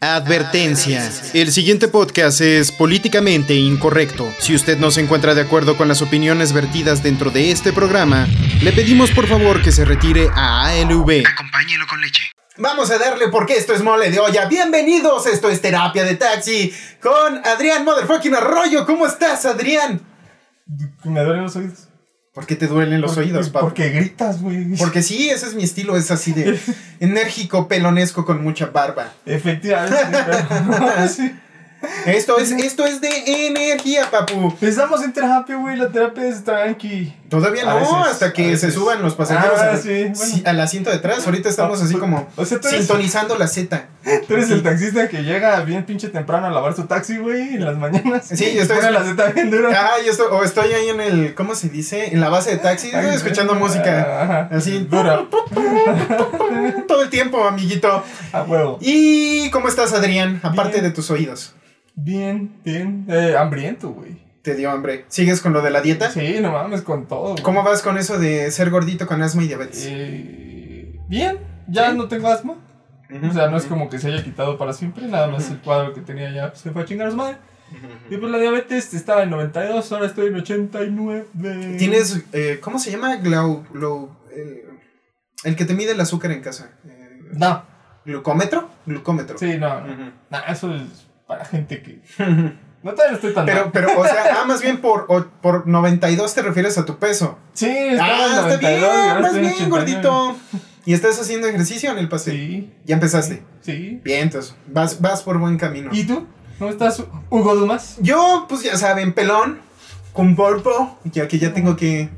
Advertencia. El siguiente podcast es políticamente incorrecto. Si usted no se encuentra de acuerdo con las opiniones vertidas dentro de este programa, le pedimos por favor que se retire a ALV. Acompáñelo con leche. Vamos a darle porque esto es mole de olla. Bienvenidos, esto es terapia de taxi con Adrián Motherfucking Arroyo. ¿Cómo estás, Adrián? Me duelen los oídos. ¿Por qué te duelen los Porque- oídos, papá? Porque gritas, güey. Porque sí, ese es mi estilo, es así de enérgico, pelonesco con mucha barba. Efectivamente. pero- sí. Esto es, esto es de energía, papu. Estamos en terapia, güey. La terapia es tranqui. Todavía no, veces, hasta que se suban los pasajeros Ah, al, sí, bueno. al asiento de atrás. Ahorita estamos así como O sea, tú eres, sintonizando la Z. tú eres el taxista que llega bien pinche temprano a lavar su taxi, güey, en las mañanas. Sí, yo estoy- Pone la Z bien dura. Ah, yo estoy, o estoy ahí en el, ¿cómo se dice? En la base de taxi, escuchando música. Así. Dura. Todo el tiempo, amiguito. A huevo. ¿Y cómo estás, Adrián? Aparte Bien. de tus oídos. Bien, bien. Eh, hambriento, güey. ¿Te dio hambre? ¿Sigues con lo de la dieta? Sí, no mames, con todo. güey. ¿Cómo vas con eso de ser gordito con asma y diabetes? Eh, bien, ya ¿Sí? no tengo asma. O sea, no es como que se haya quitado para siempre, nada más el cuadro que tenía ya pues, se fue a chingar a su madre. Y pues la diabetes estaba en 92, ahora estoy en 89. Tienes, eh, ¿cómo se llama? Glau, glau- el, el que te mide el azúcar en casa. Eh, No, ¿Glucómetro? Glucómetro. sí, no. No, eso es para gente que. No, todavía estoy tan Pero, mal. pero, o sea, ah, más bien por, o- por 92 te refieres a tu peso. Sí, estaba Ah, está 92 y bien, más bien, 89. gordito. ¿Y estás haciendo ejercicio en el paseo? Sí, Ya empezaste. sí. Bien, entonces, vas, vas por buen camino. ¿Y tú? ¿Cómo estás, Hugo Dumas? Yo, pues ya saben, pelón, con polvo, ya que ya tengo que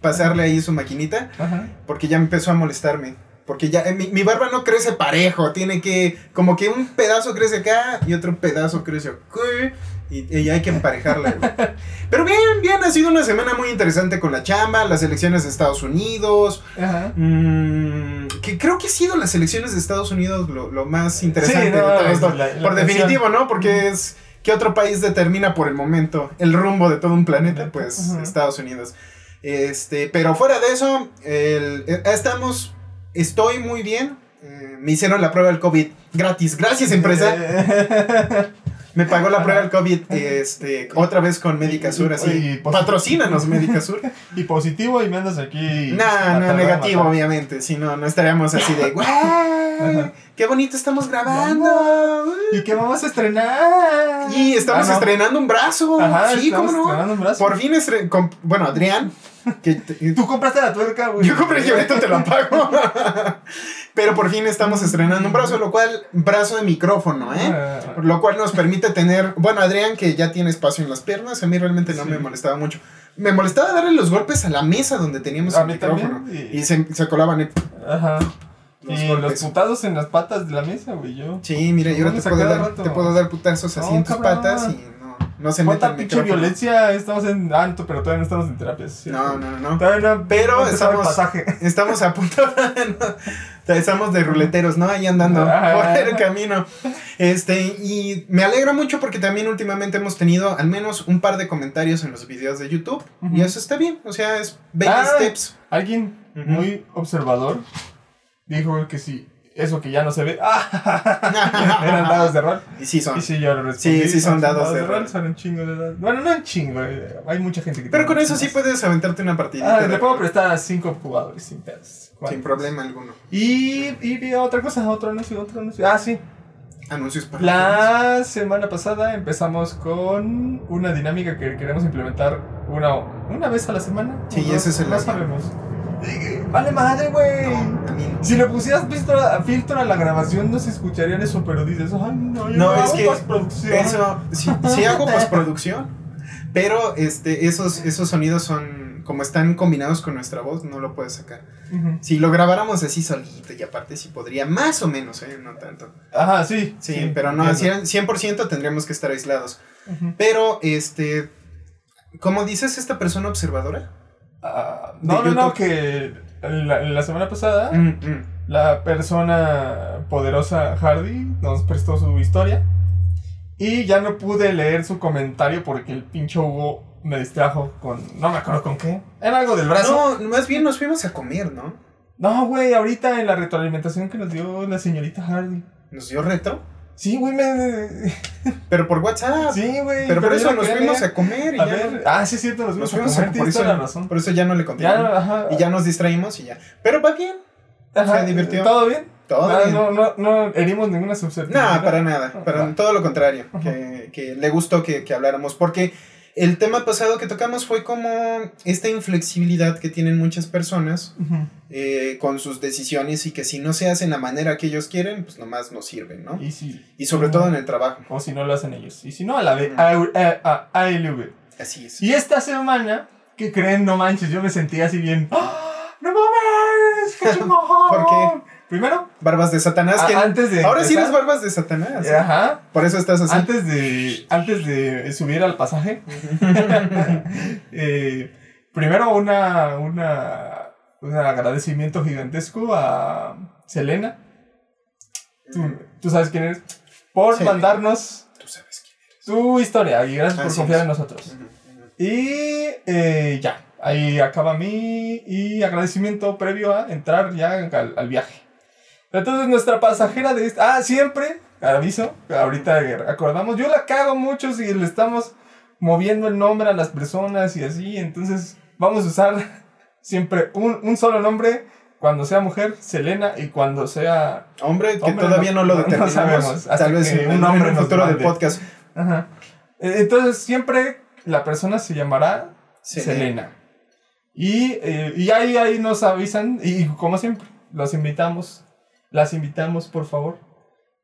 pasarle ahí su maquinita, Ajá. porque ya empezó a molestarme. Porque ya, eh, mi, mi barba no crece parejo, tiene que, como que un pedazo crece acá y otro pedazo crece aquí, y, y hay que emparejarla. güey. Pero bien, bien, ha sido una semana muy interesante con la chamba, las elecciones de Estados Unidos, Ajá. mm, que creo que ha sido las elecciones de Estados Unidos lo, lo más interesante Sí, no, de todo es esto. la- la por definitivo, ¿no? Porque es que otro país determina por el momento el rumbo de todo un planeta, pues Ajá. Estados Unidos. Este, pero fuera de eso, el- eh, estamos, estoy muy bien. Eh, me hicieron la prueba del COVID gratis. Gracias, empresa. Me pagó la prueba del COVID, este, otra vez con Medicasur, así. Patrocínanos, Medicasur. y positivo y me andas aquí. No, no, negativo, obviamente. Si no, no estaríamos así de, ¡Qué bonito estamos grabando! ¿Y qué vamos a estrenar? Y estamos Ah, no. estrenando un brazo. Ajá, sí, estamos cómo no. un brazo. Por fin estre- com- Bueno, Adrián. Que Tú compraste la tuerca, güey. yo compré y ahorita te lo pago. Pero por fin estamos estrenando un brazo, lo cual, brazo de micrófono, ¿eh? Ah, Lo cual nos permite tener, bueno, Adrián que ya tiene espacio en las piernas, a mí realmente no Sí. me molestaba mucho. Me molestaba darle los golpes a la mesa donde teníamos A el mí micrófono. también, Y, y- se, se colaban el- Ajá. Los y golpes. los putados en las patas de la mesa, güey. Yo. Sí, mira, yo ahora te puedo, dar, rato. te puedo dar putazos así en tus cabrón. patas y no, no se mete ¿Cuánta el pinche violencia? Estamos en alto, pero todavía no estamos en terapia. ¿sí? No, no, no. Todavía no. Pero no estamos- pasaje. Estamos a punto no, estamos de ruleteros, ¿no? Ahí andando Ah. por el camino. Este, y me alegra mucho porque también últimamente hemos tenido al menos un par de comentarios en los videos de YouTube. Y eso está bien. O sea, es baby Ah. steps. Alguien muy observador dijo que si eso que ya no se ve. ¡Ah! Eran dados de rol. Y sí son. Y sí, yo lo respondí. Sí, sí son dados de rol. Son un chingo de dados. Bueno, no un chingo. eh, Hay mucha gente que Pero con eso sí puedes aventarte una partidita. Ah, le puedo prestar a cinco jugadores sin pedos. Sin problema alguno. Y, y vi otra cosa, otro anuncio, otro anuncio. Ah, sí. Anuncios para La semana pasada empezamos con una dinámica que queremos implementar una, una vez a la semana. Sí, ese es el No sabemos. Vale madre, güey. No. Si le pusieras filtro a, filtro a la grabación no se escucharían eso, pero dices, ay, no, yo No, no es hago que postproducción". Eso, sí, sí hago postproducción, pero este, esos, esos sonidos son, como están combinados con nuestra voz, no lo puedes sacar. Si lo grabáramos así solito y aparte sí podría, más o menos, ¿eh? no tanto. Ajá, sí. Sí, pero no, entiendo. 100%, 100% tendríamos que estar aislados. Pero, este, ¿cómo dices esta persona observadora? De no, no, no, que la, la semana pasada Mm, mm. la persona poderosa Hardy nos prestó su historia y ya no pude leer su comentario porque el pinche Hugo me distrajo con, no me acuerdo con qué, era algo del brazo. No, más bien nos fuimos a comer, ¿no? No, güey, ahorita en la retroalimentación que nos dio la señorita Hardy. ¿Nos dio retro? Sí, güey, me. Pero por WhatsApp. Sí, güey. Pero por eso nos fuimos a comer y A ya. ver. Ah, sí, es cierto, nos Nos fuimos a comer. por eso, la razón. por eso ya no le ajá. Y ya nos distraímos y ya. Pero va bien. Ajá, se divirtió. ¿Todo bien? Todo Ah, bien. No, no, no herimos ninguna susceptibilidad. No, para nada. Para todo lo contrario. Que, que le gustó que, que habláramos. Porque el tema pasado que tocamos fue como esta inflexibilidad que tienen muchas personas eh, con sus decisiones y que si no se hacen la manera que ellos quieren, pues nomás no sirven, ¿no? Y si. Y sobre todo en el trabajo. O si no lo hacen ellos. Y si no, a la B. Ujú. A, a, a, ALV. Así es. Y esta semana, ¿qué creen? No manches, yo me sentí así bien. ¡Ah! ¡No mames! ¡Qué chingón! ¿Por qué? Primero, Barbas de Satanás. a- que antes de. ahora sí eres barbas de Satanás. Ajá. Por eso estás así. Antes de, antes de subir al pasaje, eh, primero una, una, un agradecimiento gigantesco a Selena. Tú, tú sabes quién eres. Por Sí. mandarnos Tú sabes quién eres. tu historia y gracias por Así confiar es. en nosotros. Y eh, ya, ahí acaba mi y agradecimiento previo a entrar ya al, al viaje. Entonces nuestra pasajera de este... Ah, siempre, aviso, ahorita acordamos, yo la cago mucho si le estamos moviendo el nombre a las personas y así, entonces vamos a usar siempre un, un solo nombre cuando sea mujer, Selena, y cuando sea... Hombre, que Hombre, todavía no, no- lo no determinamos. sabemos, hasta Tal vez en, un en hombre un nos futuro del podcast. Ajá. Eh, Entonces siempre la persona se llamará Selena. Selena. Y, eh, y ahí, ahí nos avisan, y como siempre, los invitamos, las invitamos, por favor.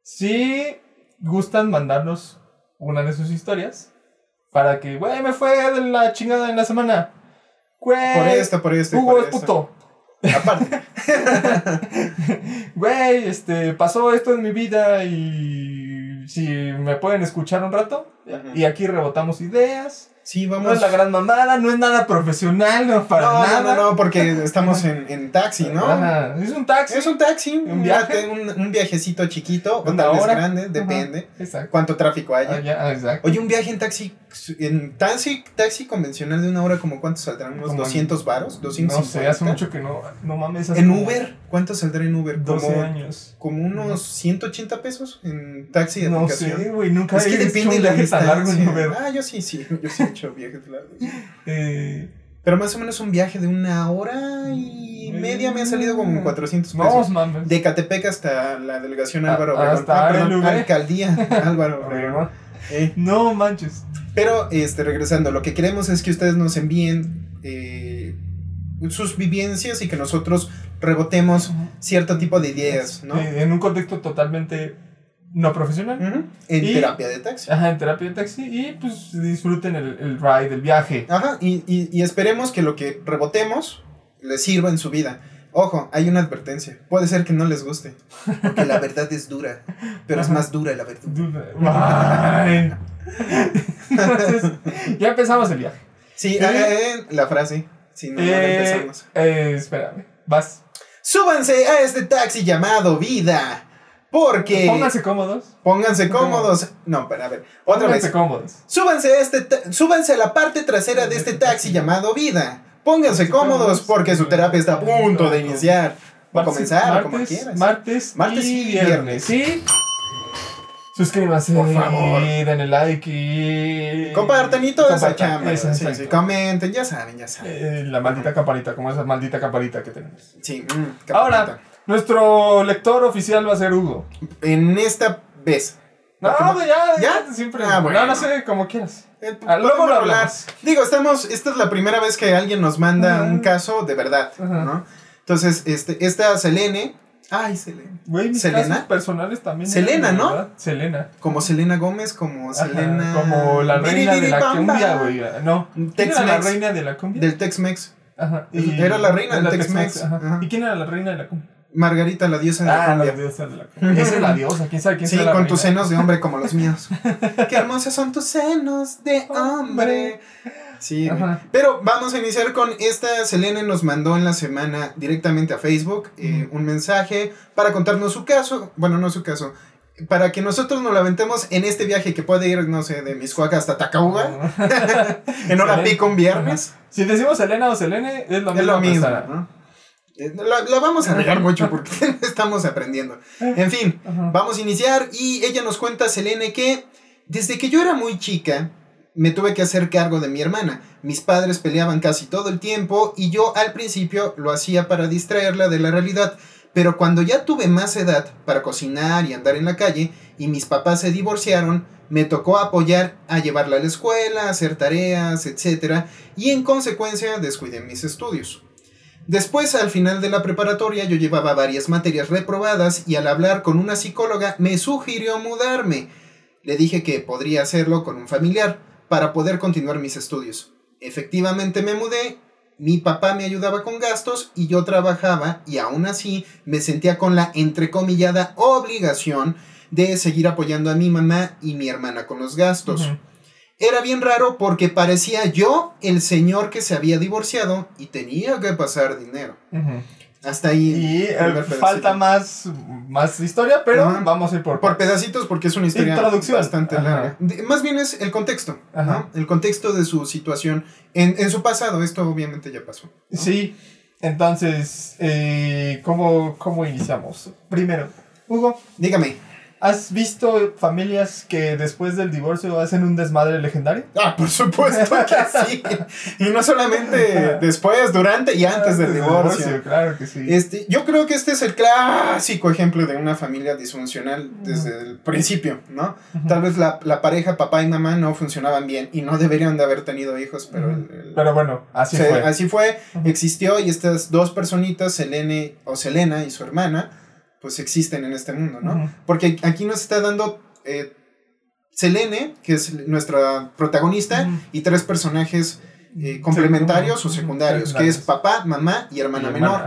Si gustan mandarnos una de sus historias, para que, güey, me fue de la chingada en la semana. Güey, Por esto, por esto. Hugo por es esto. puto. Aparte. Güey, este, pasó esto en mi vida y si me pueden escuchar un rato. Y aquí rebotamos ideas. Sí, No es la gran mamada, no es nada profesional, no para no, nada. no, no, no, porque estamos en, en taxi, ¿no? Ajá, Es un taxi. Es un taxi, ¿Un viaje? Un, un viajecito chiquito, o tal vez grande, depende. Exacto. Cuánto tráfico haya. Ah, ya, ah, exacto. Oye, un viaje en taxi, en taxi, taxi convencional de una hora, ¿como cuánto saldrán? ¿Unos Como en- 200 varos? No ¿250? sé, hace mucho que no, no mames. ¿En como Uber? ¿Cuánto saldrá en Uber? 12 Como, años. como unos 180 pesos en taxi de No sé, güey, nunca Es que he hecho depende un de la tan largo en distancia. Uber. Ah, yo sí, sí, yo sí he hecho viajes largos. Eh, Pero más o menos un viaje de una hora y media me ha salido como 400 pesos. no mames. De Catepec hasta la delegación Ah, Álvaro Obregón. hasta Ah, perdón, alcaldía Álvaro Obregón. Eh, No manches. Pero, este, regresando, lo que queremos es que ustedes nos envíen eh, sus vivencias y que nosotros rebotemos cierto tipo de ideas, ¿no? Eh, en un contexto totalmente no profesional. En Y- terapia de taxi. Ajá, en terapia de taxi. Y pues disfruten el, el ride, el viaje. Ajá, y, y, y esperemos que lo que rebotemos les sirva en su vida. Ojo, hay una advertencia. Puede ser que no les guste. Porque la verdad es dura. Pero es más dura la verdad. Ay. Entonces, ya empezamos el viaje. Sí, Sí. eh, la frase. Si no, no la Eh, empezamos. eh, espérame, vas. Súbanse a este taxi llamado vida. Porque. Pónganse cómodos. Pónganse cómodos. No, pero a ver. Otra Pónganse vez. cómodos. Súbanse a, este súbanse a la parte trasera de este taxi llamado vida. Pónganse cómodos porque su terapia está a punto de iniciar. O Martes- comenzar, o como martes, quieras. Martes, Martes y y viernes. Sí. Suscríbanse, Por favor. denle like y. Compartan y toda esa chamba. esa, sí, sí, Comenten, ya saben, ya saben. Eh, la maldita campanita, como esa maldita campanita que tenemos. Sí, mm, Ahora, nuestro lector oficial va a ser Hugo. En esta vez. No, ya, ¿Ya? ya, siempre. Ah, bueno. No, no sé, como quieras. Eh, Ah, luego lo hablamos. Digo, estamos, esta es la primera vez que alguien nos manda un caso de verdad. ¿no? Entonces, este, esta Selene, ay, Selene, Güey, mis ¿Selena? casos personales también. Selena, ¿no? verdad. Selena. como Selena Gómez, como Ajá, Selena... Como la reina de la cumbia, güey. No. ¿Quién era la reina de la cumbia? Del Tex-Mex. Ajá. Era la reina del la Tex-Mex, ajá. ¿Y quién era la reina de la cumbia? Margarita, la diosa de la Ah, la cumbia. diosa de la cumbia. Esa es la diosa, quién sabe quién Sí, la con reina? tus senos de hombre como los míos. Qué hermosos son tus senos de hombre. Sí. Ajá. pero vamos a iniciar con esta. Selene nos mandó en la semana directamente a Facebook eh, un mensaje para contarnos su caso. Bueno, no su caso. Para que nosotros nos la aventemos en este viaje que puede ir, no sé, de Miscoaca hasta Tacauga. En hora pico un viernes. Si decimos Selena o Selene, es lo Es mismo. lo mismo. Eh, La, la vamos a regar mucho porque estamos aprendiendo. En fin, Ajá. vamos a iniciar y ella nos cuenta, Selene, que desde que yo era muy chica me tuve que hacer cargo de mi hermana. Mis padres peleaban casi todo el tiempo y yo al principio lo hacía para distraerla de la realidad. Pero cuando ya tuve más edad para cocinar y andar en la calle y mis papás se divorciaron, me tocó apoyar a llevarla a la escuela, hacer tareas, etc. Y en consecuencia descuidé mis estudios. Después, al final de la preparatoria, yo llevaba varias materias reprobadas y al hablar con una psicóloga me sugirió mudarme. Le dije que podría hacerlo con un familiar para poder continuar mis estudios. Efectivamente me mudé, mi papá me ayudaba con gastos y yo trabajaba y aún así me sentía con la entrecomillada obligación de seguir apoyando a mi mamá y mi hermana con los gastos. Era bien raro porque parecía yo el señor que se había divorciado y tenía que pasar dinero. Hasta ahí. Y eh, falta más, más historia, pero Ajá. vamos a ir por, Por pedacitos porque es una historia Introducción. bastante Ajá. larga. De- más bien es el contexto. El contexto de su situación en, en su pasado. Esto obviamente ya pasó. ¿no? Sí, entonces, eh, ¿cómo, ¿cómo iniciamos? Primero, Hugo, Dígame. ¿Has visto familias que después del divorcio hacen un desmadre legendario? Ah, por supuesto que sí. Y no solamente después, durante y antes del divorcio. Claro que sí. Este, yo creo que este es el clásico ejemplo de una familia disfuncional desde el principio, ¿no? Tal vez la, la pareja, papá y mamá, no funcionaban bien y no deberían de haber tenido hijos, pero, el- el- Pero bueno, así se- fue. así fue, existió y estas dos personitas, Selene o Selena y su hermana, pues existen en este mundo, ¿no? Porque aquí nos está dando eh, Selene, que es nuestra protagonista, y tres personajes eh, complementarios o secundarios, que es papá, mamá y hermana Y menor.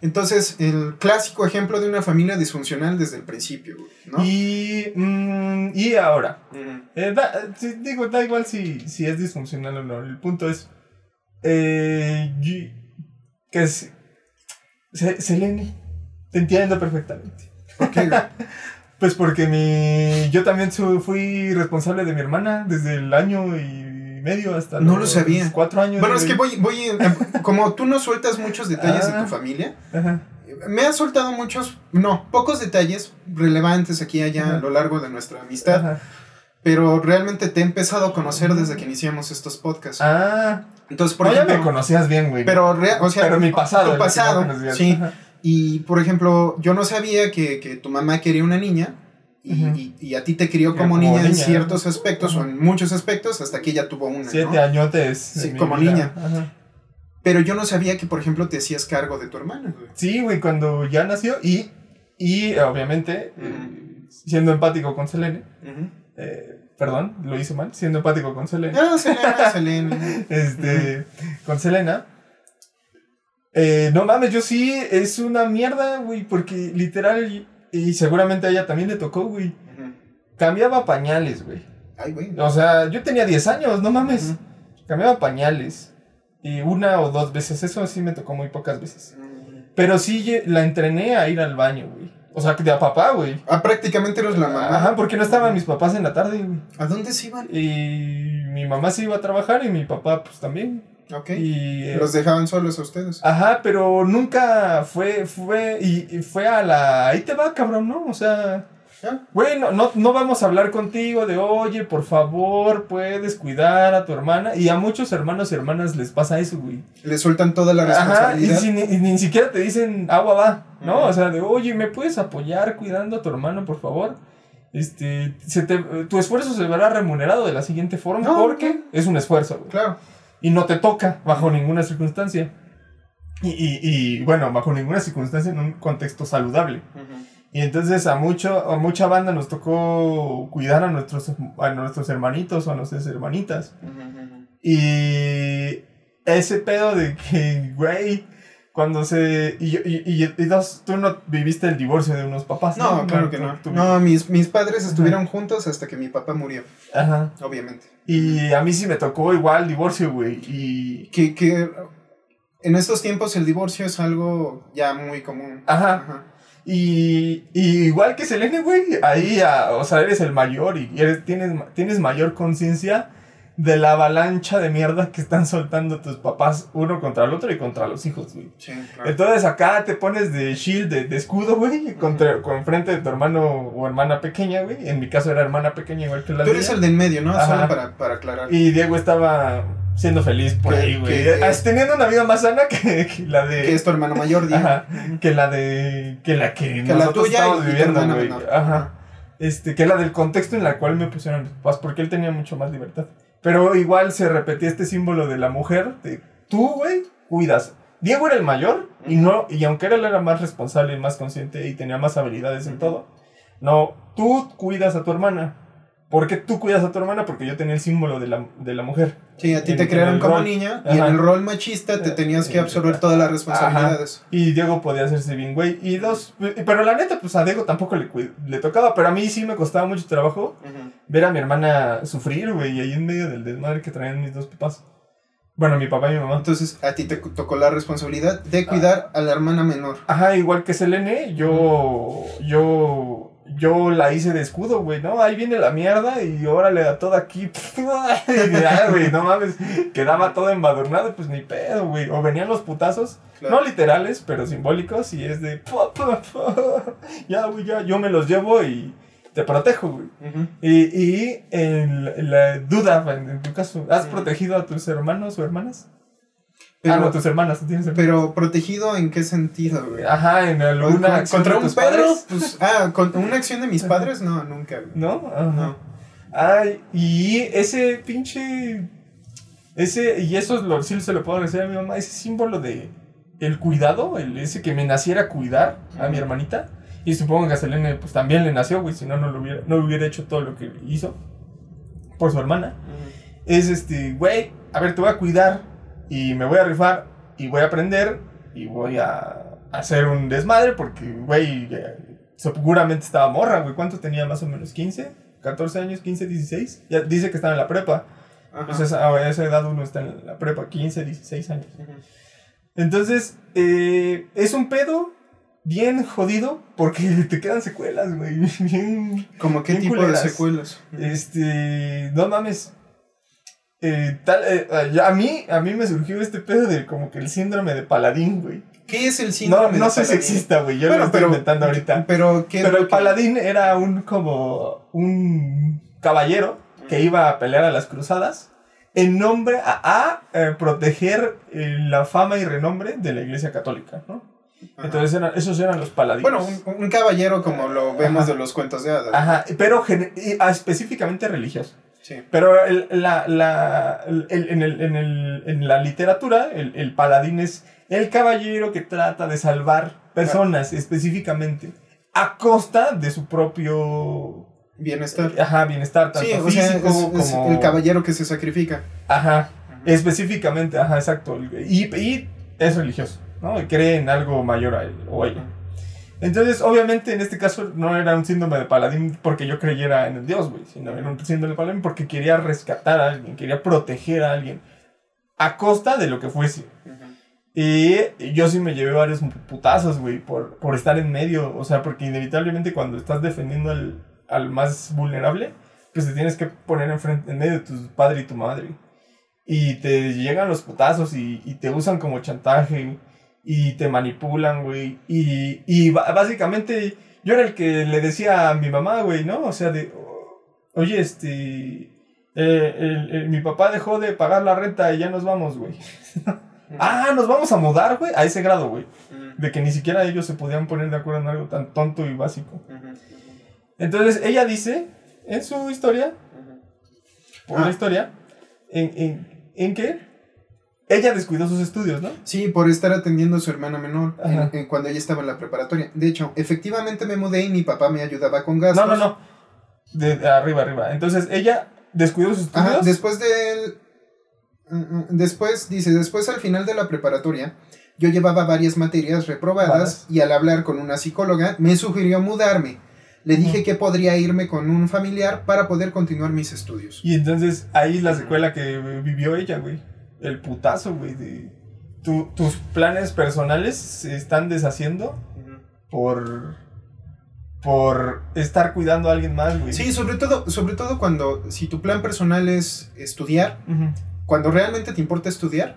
Entonces, el clásico ejemplo de una familia disfuncional desde el principio, ¿no? Y, mm, y ahora, eh, da- digo, da igual si, si es disfuncional o no. El punto es que es Se- Selene, te entiendo perfectamente. ¿Por qué? Pues porque mi yo también su- fui responsable de mi hermana desde el año y medio hasta No lo los sabía. cuatro años. Bueno, de- es que voy, voy, eh, como tú no sueltas muchos detalles de Ah. tu familia, Ajá. me has soltado muchos, no, pocos detalles relevantes aquí y allá Ajá. a lo largo de nuestra amistad, Ajá. pero realmente te he empezado a conocer desde que iniciamos estos podcasts. Ah, Entonces, por no, ya ejemplo, me conocías bien, güey. pero, o sea, Pero mi pasado. tu lo pasado, sí. Y, por ejemplo, yo no sabía que, que tu mamá quería una niña y, Ujú. y- y a ti te crió como, como niña, en niña. ciertos aspectos o Ujú. en muchos aspectos hasta que ella tuvo una. Siete ¿no? añotes. en Sí, como vida. niña. Ajá. Pero yo no sabía que, por ejemplo, te hacías cargo de tu hermana. güey. Sí, güey, cuando ya nació y, y obviamente, eh, siendo empático con Selene, eh, perdón, lo hice mal, siendo empático con Selene, Ah, Selena, Selena. este, con Selena, eh, no mames, yo sí, es una mierda, güey, porque literal, y, seguramente a ella también le tocó, güey, cambiaba pañales, güey. Ay, güey. O sea, yo tenía 10 años, no mames, cambiaba pañales. Y una o dos veces, eso sí me tocó muy pocas veces. Pero sí la entrené a ir al baño, güey. O sea, de a papá, güey. Ah, prácticamente eres la mamá. Ajá, porque no estaban mis papás en la tarde, güey. ¿A dónde se iban? Y mi mamá se iba a trabajar y mi papá, pues también. Ok. Y. eh, Los dejaban solos a ustedes. Ajá, pero nunca fue, fue, y, y fue a la. Ahí te va, cabrón, ¿no? O sea. Güey, no, no, vamos a hablar contigo de, oye, por favor, puedes cuidar a tu hermana. Y a muchos hermanos y hermanas les pasa eso, güey. Le sueltan toda la Ajá, y, responsabilidad. si ni, y ni siquiera te dicen agua va, ¿no? Ujú. O sea, de, oye, ¿me puedes apoyar cuidando a tu hermano, por favor? Este, se te- tu esfuerzo se verá remunerado de la siguiente forma No, porque no. es un esfuerzo, güey. Claro. Y no te toca bajo ninguna circunstancia. Y, y, y, bueno, bajo ninguna circunstancia en un contexto saludable. Y entonces a, mucho, a mucha banda nos tocó cuidar a nuestros, a nuestros hermanitos o a nuestras hermanitas. Y ese pedo de que, güey, cuando se... Y, y, y- y dos, tú no viviste el divorcio de unos papás. No, claro que no. Tú- No, mis, mis padres estuvieron juntos hasta que mi papá murió, Ajá. obviamente. Y a mí sí me tocó igual divorcio, güey. Y... Que, que en estos tiempos el divorcio es algo ya muy común. Ajá. Ajá. Y, y igual que Selene, güey, ahí, ah, o sea, eres el mayor y eres, tienes, tienes mayor conciencia de la avalancha de mierda que están soltando tus papás uno contra el otro y contra los hijos, güey. Sí, claro. Entonces acá te pones de shield, de, de escudo, güey, contra, con frente de tu hermano o hermana pequeña, güey. En mi caso era hermana pequeña igual que la Tú eres mía. el de en medio, ¿no? Ajá. Solo para, para aclarar. Y Diego estaba siendo feliz por Que- ahí, güey. Teniendo una vida más sana que, que la de... Que es tu hermano mayor, Diego. Ajá. Que la de que la que, Que la nosotros tuya estamos y viviendo, güey. menor. Ajá. Este, que la del contexto en la cual me pusieron mis papás, porque él tenía mucho más libertad. Pero igual se repetía este símbolo de la mujer, de tú, güey, cuidas. Diego era el mayor y no y aunque él era más responsable y más consciente y tenía más habilidades en todo, no, tú cuidas a tu hermana. ¿Por qué tú cuidas a tu hermana? Porque yo tenía el símbolo de la, de la mujer. Sí, a ti En- te crearon como rol. niña y en el rol machista te Eh, tenías que eh, absorber todas las responsabilidades. Y Diego podía hacerse bien, güey. Y dos, pero la neta, pues a Diego tampoco le, le tocaba, pero a mí sí me costaba mucho trabajo ver a mi hermana sufrir, güey, ahí en medio del desmadre que traían mis dos papás. Bueno, mi papá y mi mamá. Entonces a ti te tocó la responsabilidad de cuidar a la hermana menor. Ajá, igual que Selene, yo, yo, yo la hice de escudo, güey, ¿no? Ahí viene la mierda y órale a todo aquí. Y ya, güey, no mames, quedaba todo embadurnado, pues ni pedo, güey. O venían los putazos, Claro. no literales, pero simbólicos, y es de, ya, güey, ya, yo me los llevo y te protejo, güey. Y, y en la duda, en, tu caso, ¿has protegido a tus hermanos o hermanas? Pero, ah, no, tus hermanas, ¿tú tienes hermanas? pero protegido en qué sentido, güey. Ajá, en alguna contra un padres. pues, ah, con una acción de mis padres, no, nunca, güey. ¿No? Ajá. No. Ay, y ese pinche. Ese, y eso es lo, sí se lo puedo agradecer a mi mamá, ese símbolo de el cuidado, el, ese que me naciera cuidar a mi hermanita. Y supongo que a Selene pues también le nació, güey, si no, no, lo hubiera, no hubiera hecho todo lo que hizo por su hermana. Es este, güey, a ver, te voy a cuidar y me voy a rifar y voy a aprender y voy a hacer un desmadre porque, güey, seguramente estaba morra, güey. ¿Cuánto tenía más o menos? ¿15? ¿14 años? ¿15, 16? Ya dice que estaba en la prepa. Ajá. Pues a esa edad uno está en la prepa, 15, 16 años. Entonces, eh, es un pedo bien jodido porque te quedan secuelas, güey. Bien ¿Como qué Bien tipo culeras. de secuelas? este, no mames. Eh, tal, eh, ya a mí, a mí me surgió este pedo de como que el síndrome de paladín, güey. ¿Qué es el No, síndrome no de sé si exista, güey. Yo Bueno, lo estoy pero- inventando ahorita. Pero, ¿qué es Pero el que- paladín era un como un caballero que iba a pelear a las cruzadas en nombre a, a, eh, proteger eh, la fama y renombre de la iglesia católica, ¿no? Ajá. Entonces eran, esos eran los paladinos. Bueno, un, un caballero como lo vemos Ajá. de los cuentos de hadas. Ajá, pero y, ah, específicamente religioso. Sí. Pero el- la, la- el- en, el- en el- en la literatura, el, el paladín es el caballero que trata de salvar personas específicamente a costa de su propio Bienestar. ajá, bienestar, tanto Sí, o sea, físico es, es como... el caballero que se sacrifica. Ajá, específicamente, ajá, exacto. Y, y es religioso, ¿no? Y cree en algo mayor a él o ella. Entonces, obviamente, en este caso no era un síndrome de paladín porque yo creyera en el Dios, güey, sino era un síndrome de paladín porque quería rescatar a alguien, quería proteger a alguien a costa de lo que fuese. Y yo sí me llevé varios putazos, güey, por, por estar en medio. O sea, porque inevitablemente cuando estás defendiendo al, al más vulnerable, pues te tienes que poner enfrente, en medio de tu padre y tu madre. Y te llegan los putazos y, y te usan como chantaje y te manipulan, güey. Y, y básicamente yo era el que le decía a mi mamá, güey, ¿no? O sea, de, oye, este... eh, el- el- mi papá dejó de pagar la renta y ya nos vamos, güey. Ah, nos vamos a mudar, güey. A ese grado, güey. De que ni siquiera ellos se podían poner de acuerdo en algo tan tonto y básico. Entonces, ella dice en su historia, por Ah. la historia, en, en, en que ella descuidó sus estudios, ¿no? Sí, por estar atendiendo a su hermana menor en- cuando ella estaba en la preparatoria. De hecho, efectivamente me mudé y mi papá me ayudaba con gastos. No, no, no. De, de arriba, arriba. Entonces, ella descuidó sus estudios. Ajá, después del... mm, mm, Después, dice, después al final de la preparatoria, yo llevaba varias materias reprobadas y al hablar con una psicóloga me sugirió mudarme. Le dije que podría irme con un familiar para poder continuar mis estudios. Y entonces ahí la secuela que vivió ella, güey. El putazo, güey. De tu- tus planes personales se están deshaciendo por por estar cuidando a alguien más, güey. Sí, sobre todo, sobre todo cuando, si tu plan personal es estudiar, cuando realmente te importa estudiar,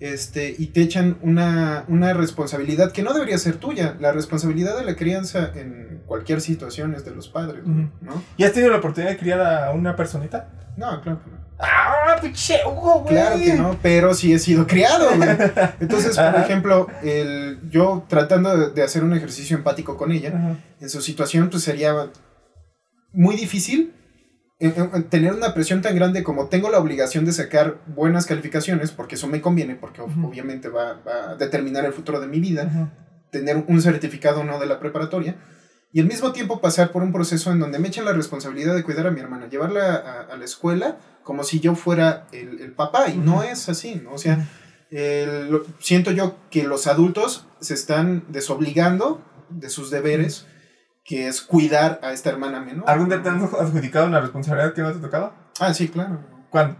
este, y te echan una, una responsabilidad que no debería ser tuya. La responsabilidad de la crianza en cualquier situación es de los padres. ¿no? ¿Y has tenido la oportunidad de criar a una personita? No, claro que no. ¡Ah, pinche Hugo, güey! Claro que no, pero sí he sido criado, güey. Entonces, por Ajá. ejemplo, el, yo tratando de, hacer un ejercicio empático con ella, Ajá. en su situación, pues sería muy difícil eh, eh, tener una presión tan grande como tengo la obligación de sacar buenas calificaciones, porque eso me conviene, porque Ujú. obviamente va, va a determinar el futuro de mi vida, Ajá. tener un certificado o no de la preparatoria, y al mismo tiempo pasar por un proceso en donde me echan la responsabilidad de cuidar a mi hermana, llevarla a, a la escuela como si yo fuera el, el papá, y no Ujú. es así, ¿no? O sea, el- siento yo que los adultos se están desobligando de sus deberes, que es cuidar a esta hermana menor. ¿Algún día te han adjudicado una responsabilidad que no te tocaba? Ah, sí, claro. ¿Cuándo?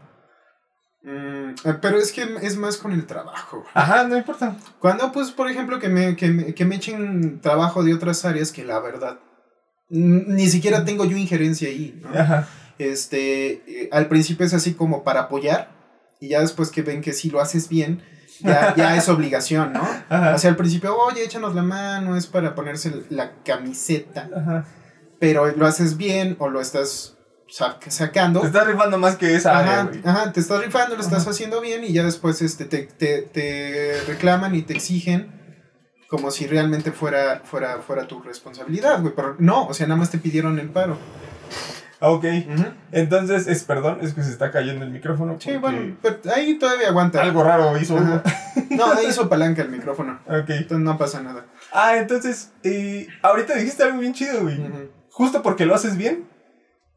Mm, pero es que es más con el trabajo. Ajá, no importa. Cuando, pues, por ejemplo, que me, que me, que me echen trabajo de otras áreas que la verdad, ni siquiera tengo yo injerencia ahí, ¿no? Ajá. Este, eh, al principio es así como para apoyar, y ya después que ven que si lo haces bien, ya, ya es obligación, ¿no? Ajá. O sea, al principio, oye, échanos la mano, es para ponerse la camiseta, Ajá. pero lo haces bien o lo estás sac- sacando. Te estás rifando más que esa Ajá, ajá, te estás rifando, lo estás haciendo bien y ya después este, te, te, te reclaman y te exigen como si realmente fuera, fuera, fuera tu responsabilidad, güey. Pero no, o sea, nada más te pidieron el paro. Ok. Ujú. Entonces, es perdón, es que se está cayendo el micrófono. Sí, bueno, pero ahí todavía aguanta. Algo raro hizo. Ajá. No, ahí hizo palanca el micrófono. Ok. Entonces no pasa nada. Ah, entonces, eh, ahorita dijiste algo bien chido, güey. Ujú. Justo porque lo haces bien,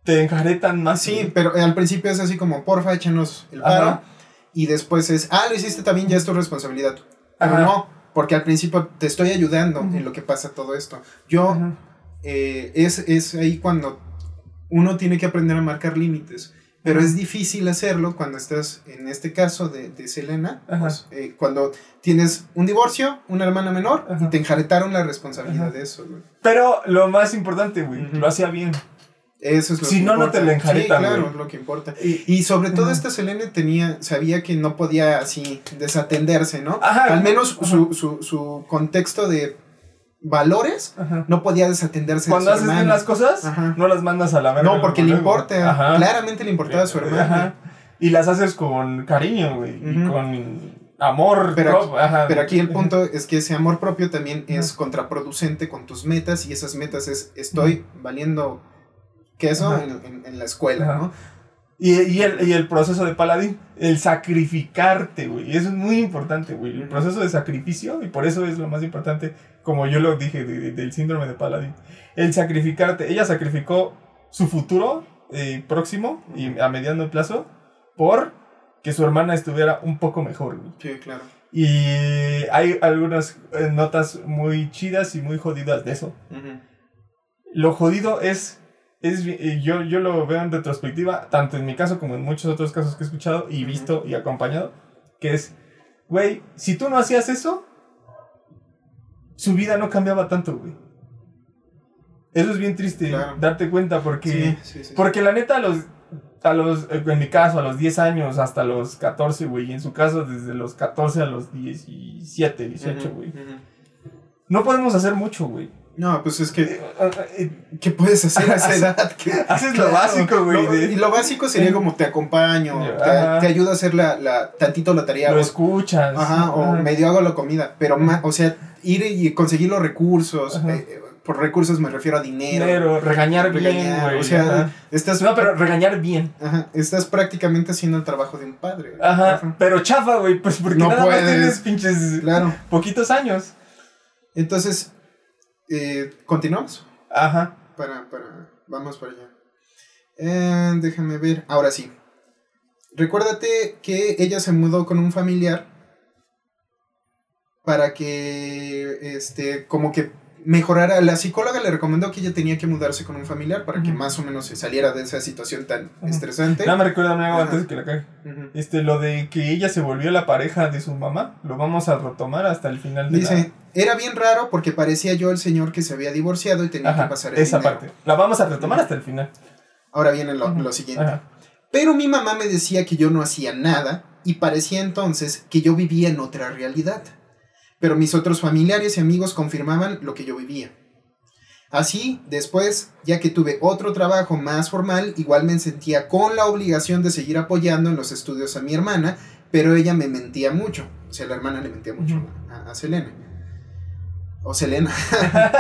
te enjaretan más. Sí, pero al principio es así como, porfa, échanos el paro. Ajá. Y después es, ah, lo hiciste también, ya es tu responsabilidad. Pero Ajá. no, porque al principio te estoy ayudando Ujú. en lo que pasa todo esto. Yo, eh, es, es ahí cuando uno tiene que aprender a marcar límites. Pero es difícil hacerlo cuando estás, en este caso de, de Selena, pues, eh, cuando tienes un divorcio, una hermana menor, Ajá. y te enjaretaron la responsabilidad Ajá. de eso. güey. Pero lo más importante, güey, lo hacía bien. Eso es lo Si que no, no importa. te la enjaretan, Sí, claro, güey. es lo que importa. Y, Y sobre todo esta Selene tenía, sabía que no podía así desatenderse, ¿no? Ajá. Al menos su, su, su contexto de valores Ajá. no podía desatenderse Cuando de su haces bien hermana. las cosas, Ajá. no las mandas a la verga. No, porque le importa. Ajá. Claramente le importaba a su hermana. Ajá. Y las haces con cariño, güey. Y con amor. Pero propio. Pero aquí el punto es que ese amor propio también es contraproducente con tus metas y esas metas es estoy valiendo queso en, en- en la escuela. ¿no? Y, y el, y el proceso de paladín, el sacrificarte, güey. Eso es muy importante, güey. El proceso de sacrificio, y por eso es lo más importante, como yo lo dije, de- de- del síndrome de paladín. El sacrificarte. Ella sacrificó su futuro eh, próximo y a mediano plazo por que su hermana estuviera un poco mejor, güey. Sí, claro. Y hay algunas eh, notas muy chidas y muy jodidas de eso. Ujú. Lo jodido es, es yo, yo lo veo en retrospectiva, tanto en mi caso como en muchos otros casos que he escuchado y Ujú. visto y acompañado, que es, güey, si tú no hacías eso, su vida no cambiaba tanto, güey. Eso es bien triste, Claro. darte cuenta, porque, Sí, sí, porque la neta a los, a los, en mi caso, a los 10 años hasta los 14, güey, y en su caso desde los 14 a los 17, 18, Ujú, güey. ujú. No podemos hacer mucho, güey. No, pues es que Eh, ¿Qué puedes hacer a esa edad? ¿Qué- haces lo básico, güey, Lo- y lo básico sería como te acompaño, te, te ayudo a hacer la, la tantito la tarea. lo o- escuchas. Ajá, o medio hago la comida. Pero, o sea, ir y conseguir los recursos. Eh, por recursos me refiero a dinero. Dinero, regañar bien, regañar, güey. O sea, ajá. estás, No, pero regañar bien. ajá, estás prácticamente haciendo el trabajo de un padre. Ajá. Pero chafa, güey, pues porque No nada puedes. más tienes pinches Claro. poquitos años. Entonces, eh, continuamos. Ajá. Para, para, vamos para allá. Eh, déjame ver. Ahora sí. Recuérdate que ella se mudó con un familiar para que, este, como que mejorara. La psicóloga le recomendó que ella tenía que mudarse con un familiar para que Ujú. más o menos se saliera de esa situación tan Ujú. estresante. No me recuerda algo Ajá. antes que la cague. Ujú. Este, lo de que ella se volvió la pareja de su mamá, lo vamos a retomar hasta el final de Dice, era bien raro porque parecía yo el señor que se había divorciado y la... tenía Ajá, que pasar el esa dinero. parte. La vamos a retomar hasta el final. Ahora viene lo, lo siguiente. Ajá. Pero mi mamá me decía que yo no hacía nada y parecía entonces que yo vivía en otra realidad. Pero mis otros familiares y amigos confirmaban lo que yo vivía. Así, después, ya que tuve otro trabajo más formal, igual me sentía con la obligación de seguir apoyando en los estudios a mi hermana, pero ella me mentía mucho. O sea, la hermana le mentía mucho a, a Selena. O Selena.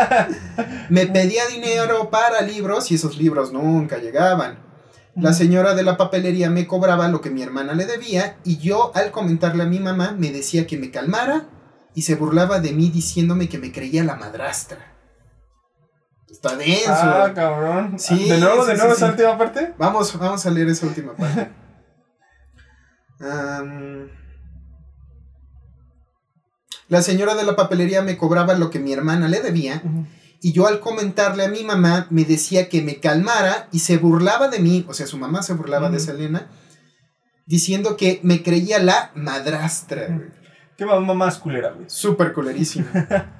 me pedía dinero para libros y esos libros nunca llegaban. La señora de la papelería me cobraba lo que mi hermana le debía y yo al comentarle a mi mamá me decía que me calmara y se burlaba de mí diciéndome que me creía la madrastra. Está denso. Ah, cabrón. Sí, ¿De nuevo, de nuevo sí, esa última parte? Vamos, vamos a leer esa última parte. La señora de la papelería me cobraba lo que mi hermana le debía y yo al comentarle a mi mamá me decía que me calmara y se burlaba de mí, o sea, su mamá se burlaba de. Selena, diciendo que me creía la madrastra. Qué mamá más culera, güey. Súper culerísima.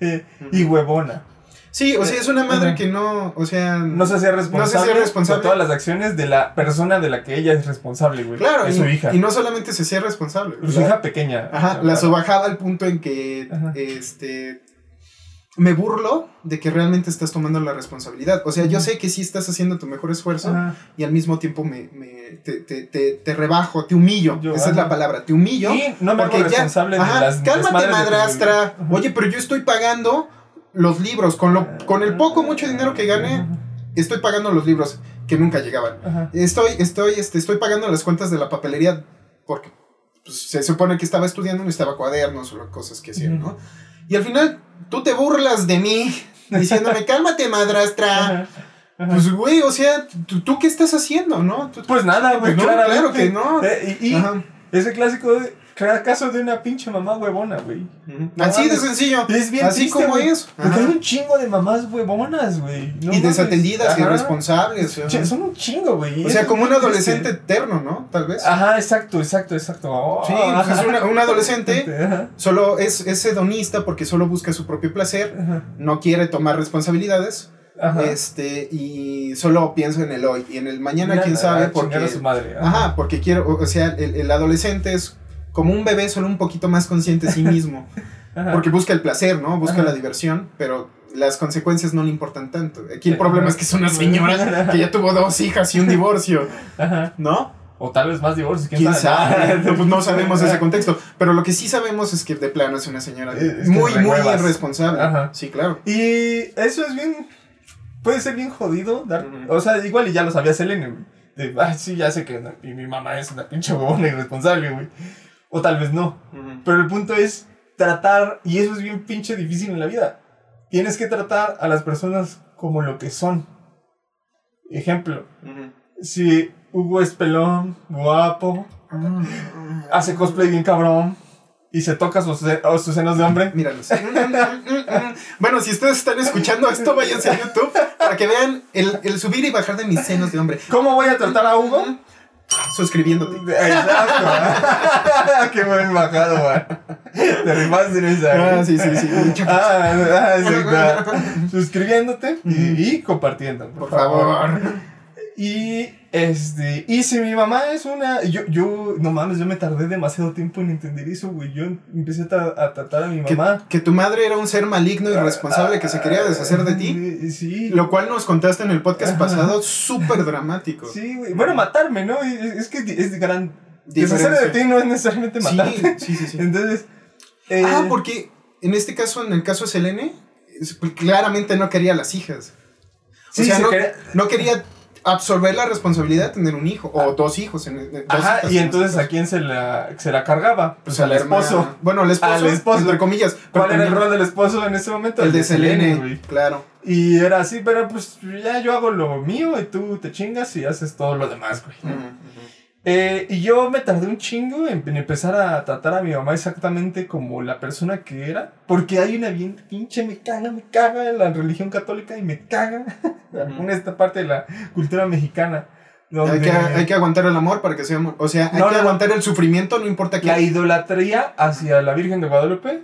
Eh, y huevona. Sí, o sea, es una madre que no, o sea... No se hacía responsable, responsable. de todas las acciones de la persona de la que ella es responsable, güey. Claro, de y, su hija. y no solamente se hacía responsable. su hija pequeña. Ajá, la sobajaba al punto en que, Ajá. este, me burlo de que realmente estás tomando la responsabilidad. O sea, yo sé que sí estás haciendo tu mejor esfuerzo Ajá. y al mismo tiempo me, me- te, te- te- te rebajo, te humillo. Yo, Esa es ajá. la palabra, te humillo. Y no me hago ya- responsable ajá, de las cálmate, de madrastra. Ajá. Oye, pero yo estoy pagando los libros. Con, lo, con el poco, mucho dinero que gane, estoy pagando los libros que nunca llegaban. Ajá. Estoy, estoy, este, estoy pagando las cuentas de la papelería porque pues, se supone que estaba estudiando, necesitaba cuadernos o cosas que hacían, ¿no? Y al final tú te burlas de mí diciéndome, cálmate, madrastra. Ajá. Ajá. Pues, güey, o sea, ¿tú, tú qué estás haciendo, no? Tú- Pues nada, güey, Pues no, claro que no. Eh, y y ese clásico de, cada caso de una pinche mamá huevona, güey. No Así de sencillo. Es bien Así triste, como güey, es. Porque Ajá. hay un chingo de mamás huevonas, güey. No y mames. desatendidas, Ajá. irresponsables. Son un chingo, güey. O sea, como un adolescente triste. eterno, ¿no? Tal vez. Ajá, exacto, exacto, exacto. Oh, Sí, pues es una- un adolescente Ajá, solo es, es hedonista porque solo busca su propio placer, ajá, no quiere tomar responsabilidades. ajá. Este, y solo pienso en el hoy y en el mañana, quién sabe, porque. su madre. Ajá, porque quiero, o o sea, el, el adolescente es como un bebé, solo un poquito más consciente de sí mismo. Porque busca el placer, ¿no? Busca Ajá. la diversión, pero las consecuencias no le importan tanto. Aquí el problema es que es una señora que ya tuvo dos hijas y un divorcio, Ajá. ¿no? O tal vez más divorcios. ¿Quién, ¿Quién sabe? sabe? No, pues no sabemos ese contexto. Pero lo que sí sabemos es que de plano es una señora Es- es que muy, muy renuevas. irresponsable. Ajá. Sí, claro. Y eso es bien. Puede ser bien jodido. Dar. O sea, igual y ya lo sabía Selene, güey. De, ay, sí, ya sé que y mi mamá es una pinche huevona irresponsable, güey. O tal vez no. Pero el punto es tratar, y eso es bien pinche difícil en la vida. Tienes que tratar a las personas como lo que son. Ejemplo, si Hugo es pelón, guapo, hace cosplay bien cabrón y se toca sus, se- o sus senos de hombre. Míralos. bueno, si ustedes están escuchando esto, váyanse a YouTube para que vean el, el subir y bajar de mis senos de hombre. ¿Cómo voy a tratar a Hugo? Suscribiéndote. Exacto. Qué buen bajado, man. Te rifaste en esa. Ah, sí, sí, sí. Ah, ah, sí. Suscribiéndote y, y compartiendo. Por, Por favor. Y este, y si mi mamá es una, yo, yo, no mames, yo me tardé demasiado tiempo en entender eso, güey. Yo empecé a, tra- a tratar a mi mamá. que tu madre era un ser maligno y irresponsable que se quería deshacer de ti. Ah, Sí. Lo cual nos contaste en el podcast Ajá. pasado, súper dramático. Sí, güey. Bueno, matarme, ¿no? Es, es que es gran. Deshacer de ti no es necesariamente Sí, matarte. sí, sí, sí. Entonces. eh, Ah, porque en este caso, en el caso de Selene, es- pues, claramente no quería a las hijas. O Sí, sea, se no, quería- no quería absorber la responsabilidad de tener un hijo o dos hijos. En, en- dos Ajá, hijas y en entonces a quién se la, se la cargaba? Pues a al hermana- esposo. Bueno, al esposo, Al esposo. entre comillas. pero ¿Cuál era el rol del esposo en ese momento? El de Selene, claro. Y era así, pero pues ya yo hago lo mío y tú te chingas y haces todo lo demás, güey. Ujú. Eh, y yo me tardé un chingo en, en empezar a tratar a mi mamá exactamente como la persona que era. Porque hay una bien pinche, me caga, me caga la religión católica y me caga una esta parte de la cultura mexicana. Hay que, hay que aguantar el amor para que sea amor. O sea, hay No, que no, no. aguantar el sufrimiento, no importa qué. la idolatría hacia la Virgen de Guadalupe,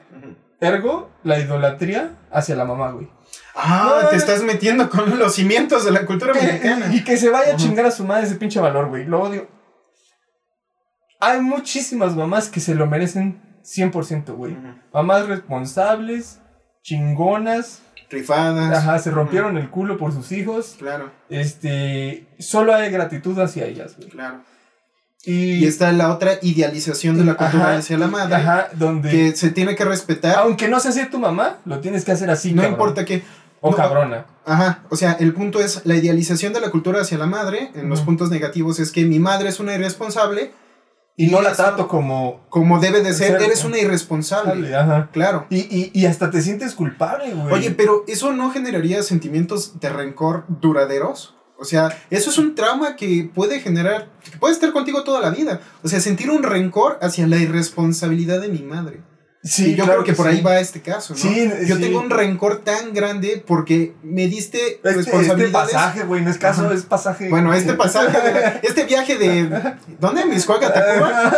ergo, la idolatría hacia la mamá, güey. Ah, No, te no. estás metiendo con los cimientos de la cultura mexicana. Y que se vaya a chingar a su madre ese pinche valor, güey. Lo odio. Hay muchísimas mamás que se lo merecen 100%, güey. Ujú. Mamás responsables, chingonas, Rifadas. ajá, se rompieron el culo por sus hijos. Claro, Este, solo hay gratitud hacia ellas, güey. claro. Y, Y está la otra idealización de la cultura Ajá, hacia la madre, Ajá, donde que se tiene que respetar, aunque no sea así tu mamá, lo tienes que hacer así, no cabrón. importa qué. O no, cabrona. Ajá, o sea, el punto es la idealización de la cultura hacia la madre, en los Ujú. puntos negativos es que mi madre es una irresponsable, Y no la trato como como debe de ser, Ser- eres una irresponsable, Ajá. claro. Y, y, y hasta te sientes culpable, güey. Oye, pero ¿eso no generaría sentimientos de rencor duraderos? O sea, eso es un trauma que puede generar, que puede estar contigo toda la vida. O sea, sentir un rencor hacia la irresponsabilidad de mi madre. Sí, y yo claro creo que, por sí. ahí va este caso, ¿no? Sí, yo sí. tengo un rencor tan grande porque me diste Este, este responsabilidades. pasaje, güey, no es caso, Ajá. es pasaje. Bueno, este pasaje, de la- este viaje de... ¿Dónde? Miscoaca, Tacuba.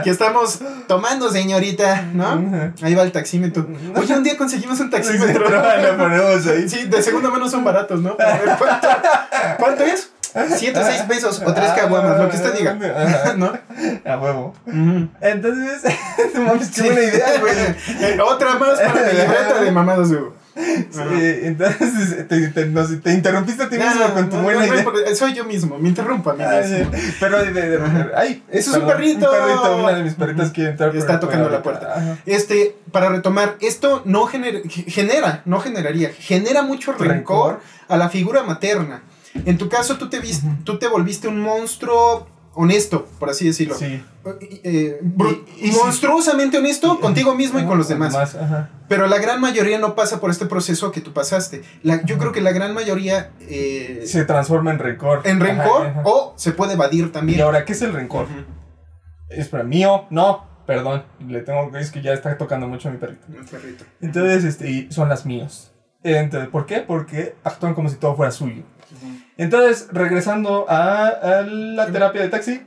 que estamos tomando, señorita, ¿no? Ahí va el taxímetro. Oye, un día conseguimos un taxímetro. Lo ponemos ahí. Sí, de segunda mano son baratos, ¿no? A ver, ¿cuánto, cuánto es? 106 pesos o 3 caguamas, lo que usted diga. Ajá. ¿No? A huevo. Entonces, no mames, qué buena idea, güey. Eh, Otra más para mi libreta de mamadas, Hugo. Sí, entonces te, te, no te interrumpiste a ti mismo No, con tu no, buena idea. soy yo mismo, me interrumpo a mí Ah, sí. Pero de, de, de- ay, Eso es un perrito. Un perrito, una de mis perritas quiere entrar. Está tocando la puerta. Ajá. Este, para retomar, esto no genera, genera, no generaría, genera mucho rencor, Rencor. a la figura materna. En tu caso, tú te, tú te volviste un monstruo honesto, por así decirlo. Sí. Eh, Y- y monstruosamente honesto contigo mismo y con los demás. ajá. Pero la gran mayoría no pasa por este proceso que tú pasaste. La- yo creo que la gran mayoría eh, Se transforma en rencor. en rencor Ajá, o se puede evadir Y también. ahora, ¿qué es el rencor? ¿Es para mío? No, perdón. Le tengo es que ya está tocando mucho a mi perrito. Un perrito. Entonces, este, y son las mías. Entonces, ¿Por qué? Porque actúan como si todo fuera suyo. Entonces, regresando a, a la terapia de taxi,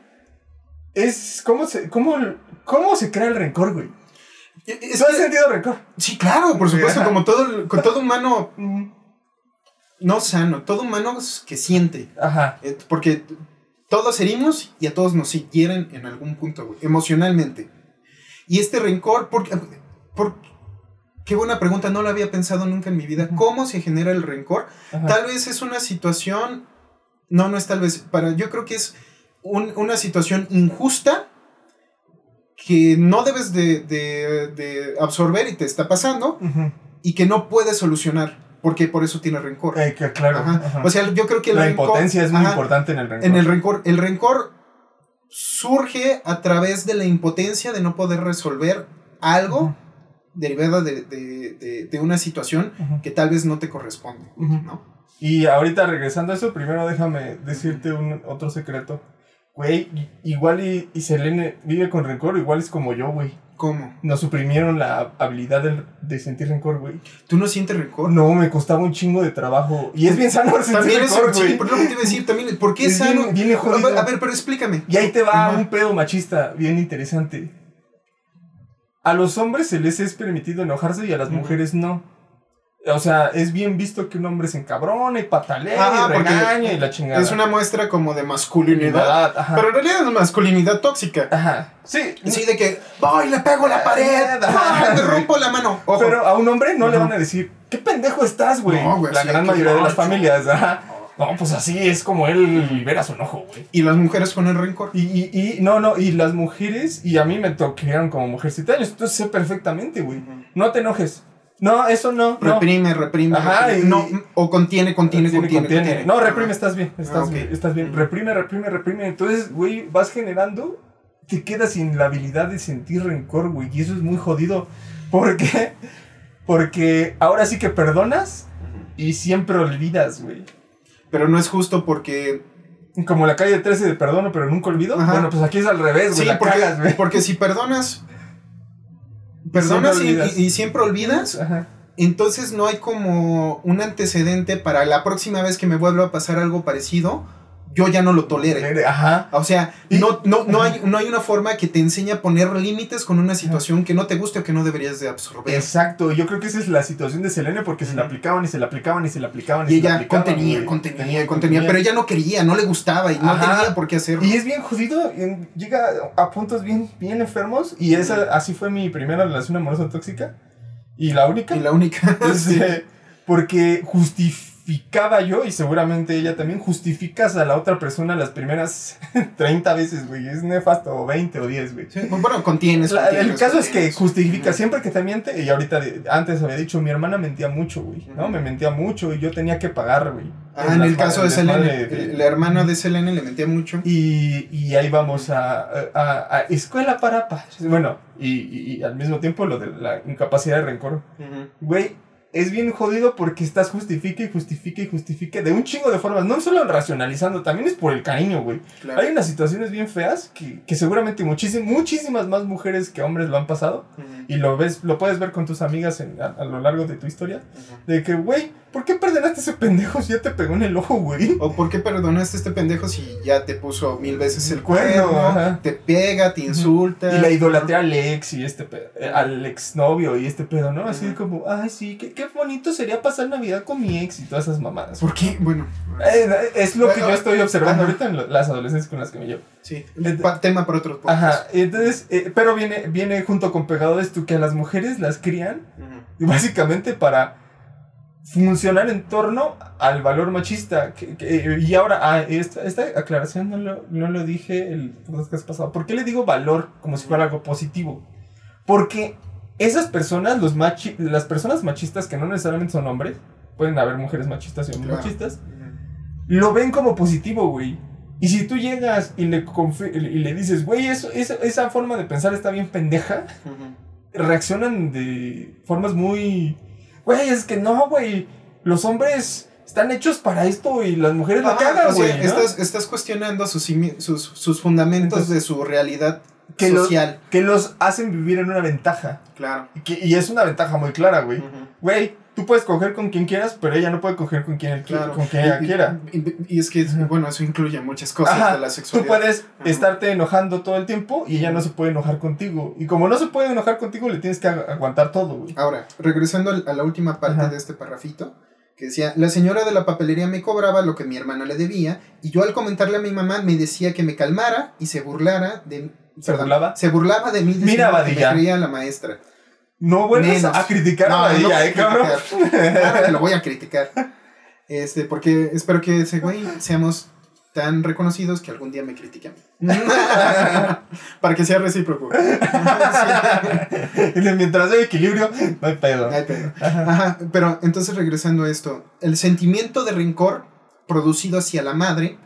es cómo se, cómo, cómo se crea el rencor, güey. Es ¿Tú has que- sentido rencor? sí, claro, por supuesto, como todo, con todo humano no sano, todo humano que siente. Ajá. Eh, Porque todos herimos y a todos nos hieren en algún punto, güey, emocionalmente. Y este rencor, porque, por, qué buena pregunta, no la había pensado nunca en mi vida. ¿Cómo se genera el rencor? ajá. Tal vez es una situación, no, no es tal vez, para, yo creo que es un- una situación injusta que no debes de, de- de absorber y te está pasando y que no puedes solucionar, porque por eso tiene rencor. Eh, que claro. Ajá. ajá. O sea, yo creo que el la rencor- impotencia es muy importante en el rencor. En el rencor, el rencor surge a través de la impotencia de no poder resolver algo. Derivada de, de- de- de una situación que tal vez no te corresponde. ¿no? Y ahorita regresando a eso, primero déjame decirte un, otro secreto. Güey, igual y, y Selene vive con rencor, igual es como yo, güey. ¿Cómo? Nos suprimieron la habilidad del- de, sentir rencor, güey. ¿Tú no sientes rencor? No, me costaba un chingo de trabajo. Y es bien sano sentir También es rencor, güey. que te iba a decir, también, ¿por qué es, Es sano? bien- bien a, ver, a ver, pero explícame. Y ahí te va un pedo machista bien interesante. A los hombres se les es permitido enojarse y a las mujeres no. O sea, es bien visto que un hombre se encabrona y patalea Ah, y regaña y la chingada. Es una muestra como de masculinidad. Ajá. Pero en realidad es masculinidad tóxica. Ajá. Sí. Sí, de que voy, le pego la pared, le rompo la mano. Ojo. Pero a un hombre no le van a decir, ¿qué pendejo estás, güey? No, güey, la sí, gran mayoría de las familias, ajá. No, pues así es como él libera su enojo, güey. Y las mujeres con el rencor. Y, y, y, no, no, y las mujeres, y a mí me tocaron como mujercita años, entonces sé perfectamente, güey. No te enojes. No, eso no. no. Reprime, reprime. Ajá, reprime. y- No, o contiene, contiene, contiene, contiene. No, reprime, estás bien, estás, Ah, bien, estás bien. Reprime, reprime, reprime. Entonces, güey, vas generando, te quedas sin la habilidad de sentir rencor, güey. Y eso es muy jodido. ¿Por qué? Porque ahora sí que perdonas y siempre olvidas, güey. Pero no es justo porque Como la calle 13 de perdono, pero nunca olvido. Ajá. Bueno, pues aquí es al revés, güey. Sí, porque, cagas, porque si perdonas, perdonas Siempre y, olvidas. y- y siempre olvidas, Ajá. entonces no hay como un antecedente para la próxima vez que me vuelva a pasar algo parecido, yo ya no lo tolere. Ajá. O sea, no, no, no, hay, no hay una forma que te enseñe a poner límites con una situación que no te guste o que no deberías de absorber. Exacto, yo creo que esa es la situación de Selene porque se la aplicaban y se la aplicaban y se la aplicaban y, Y ella aplicaban, contenía, güey. contenía, contenía, pero ella no quería, no le gustaba y no Ajá. tenía por qué hacerlo. Y es bien jodido, llega a puntos bien, bien enfermos y esa así fue mi primera relación amorosa tóxica y la única. Y la única. Este, porque justificaba yo y seguramente ella también justificas a la otra persona las primeras 30 veces, güey. Es nefasto, o 20 o 10, güey. Sí, bueno, contienes. La- contienes, el caso es que justifica siempre que te miente, y ahorita de- antes había dicho, mi hermana mentía mucho, güey, ¿no? Me mentía mucho y yo tenía que pagar, güey. Ah, en el caso de Selene, el hermano de Selene le mentía mucho. Y, y ahí vamos a, a- a escuela para padres. Bueno, y, y- y al mismo tiempo lo de la incapacidad de rencor. Güey, es bien jodido porque estás justifique y justifique y justifique de un chingo de formas. No solo racionalizando, también es por el cariño, güey. Claro. Hay unas situaciones bien feas que, que seguramente muchísimas, muchísimas más mujeres que hombres lo han pasado. Y lo ves, lo puedes ver con tus amigas en- a, a lo largo de tu historia. De que, güey, ¿por qué perdonaste a ese pendejo si ya te pegó en el ojo, güey? ¿O por qué perdonaste a este pendejo si ya te puso mil veces el cuerno, ajá. te pega, te insulta? Y la idolatría al ex y este pedo, eh, al exnovio y este pedo, ¿no? Así como, ay, sí, qué, qué bonito sería pasar Navidad con mi ex y todas esas mamadas. ¿Por qué? Bueno, Eh, es lo que yo estoy observando Ajá. ahorita en las adolescentes con las que me llevo. sí. Tema para otros podcasts. Ajá, entonces, eh, pero viene, viene junto con pegado esto que a las mujeres las crían y básicamente para funcionar en torno al valor machista. que- que- y ahora, ah, esta, esta aclaración no lo, no lo dije el podcast pasado. ¿Por qué le digo valor como si fuera algo positivo? Porque esas personas, los machi las personas machistas que no necesariamente son hombres, pueden haber mujeres machistas y hombres Claro. machistas, lo ven como positivo, güey. Y si tú llegas y le, y le dices, güey, eso, eso- esa forma de pensar está bien pendeja, Ujú. reaccionan de formas muy... Güey, es que no, güey. Los hombres están hechos para esto y las mujeres la Ajá, cagan, o sea, güey. ¿no? estás, estás cuestionando sus, sus, sus fundamentos Entonces, de su realidad que social. Que los hacen vivir en una ventaja. Claro. Y, que- y es una ventaja muy clara, güey. Güey, tú puedes coger con quien quieras, pero ella no puede coger con quien, él Claro. con quien ella Y- quiera. Y, y es que, bueno, eso incluye muchas cosas Ajá, de la Tú sexualidad. puedes Ajá. estarte enojando todo el tiempo y ella no se puede enojar contigo. Y como no se puede enojar contigo, le tienes que ag- aguantar todo, güey. Ahora, regresando a la última parte Ajá. de este parrafito, que decía, la señora de la papelería me cobraba lo que mi hermana le debía, y yo al comentarle a mi mamá me decía que me calmara y se burlara de... ¿Se burlaba? Se burlaba de mí Mira, que me Badilla. creía la maestra. No vuelves Menos. a criticar No, a no eh, cabrón. Claro que lo voy a criticar. Este, porque espero que ese güey seamos tan reconocidos que algún día me critique a mí. Para que sea recíproco. Sí. Mientras hay equilibrio, no hay pedo. Ay, pero, ajá, pero entonces regresando a esto, el sentimiento de rencor producido hacia la madre,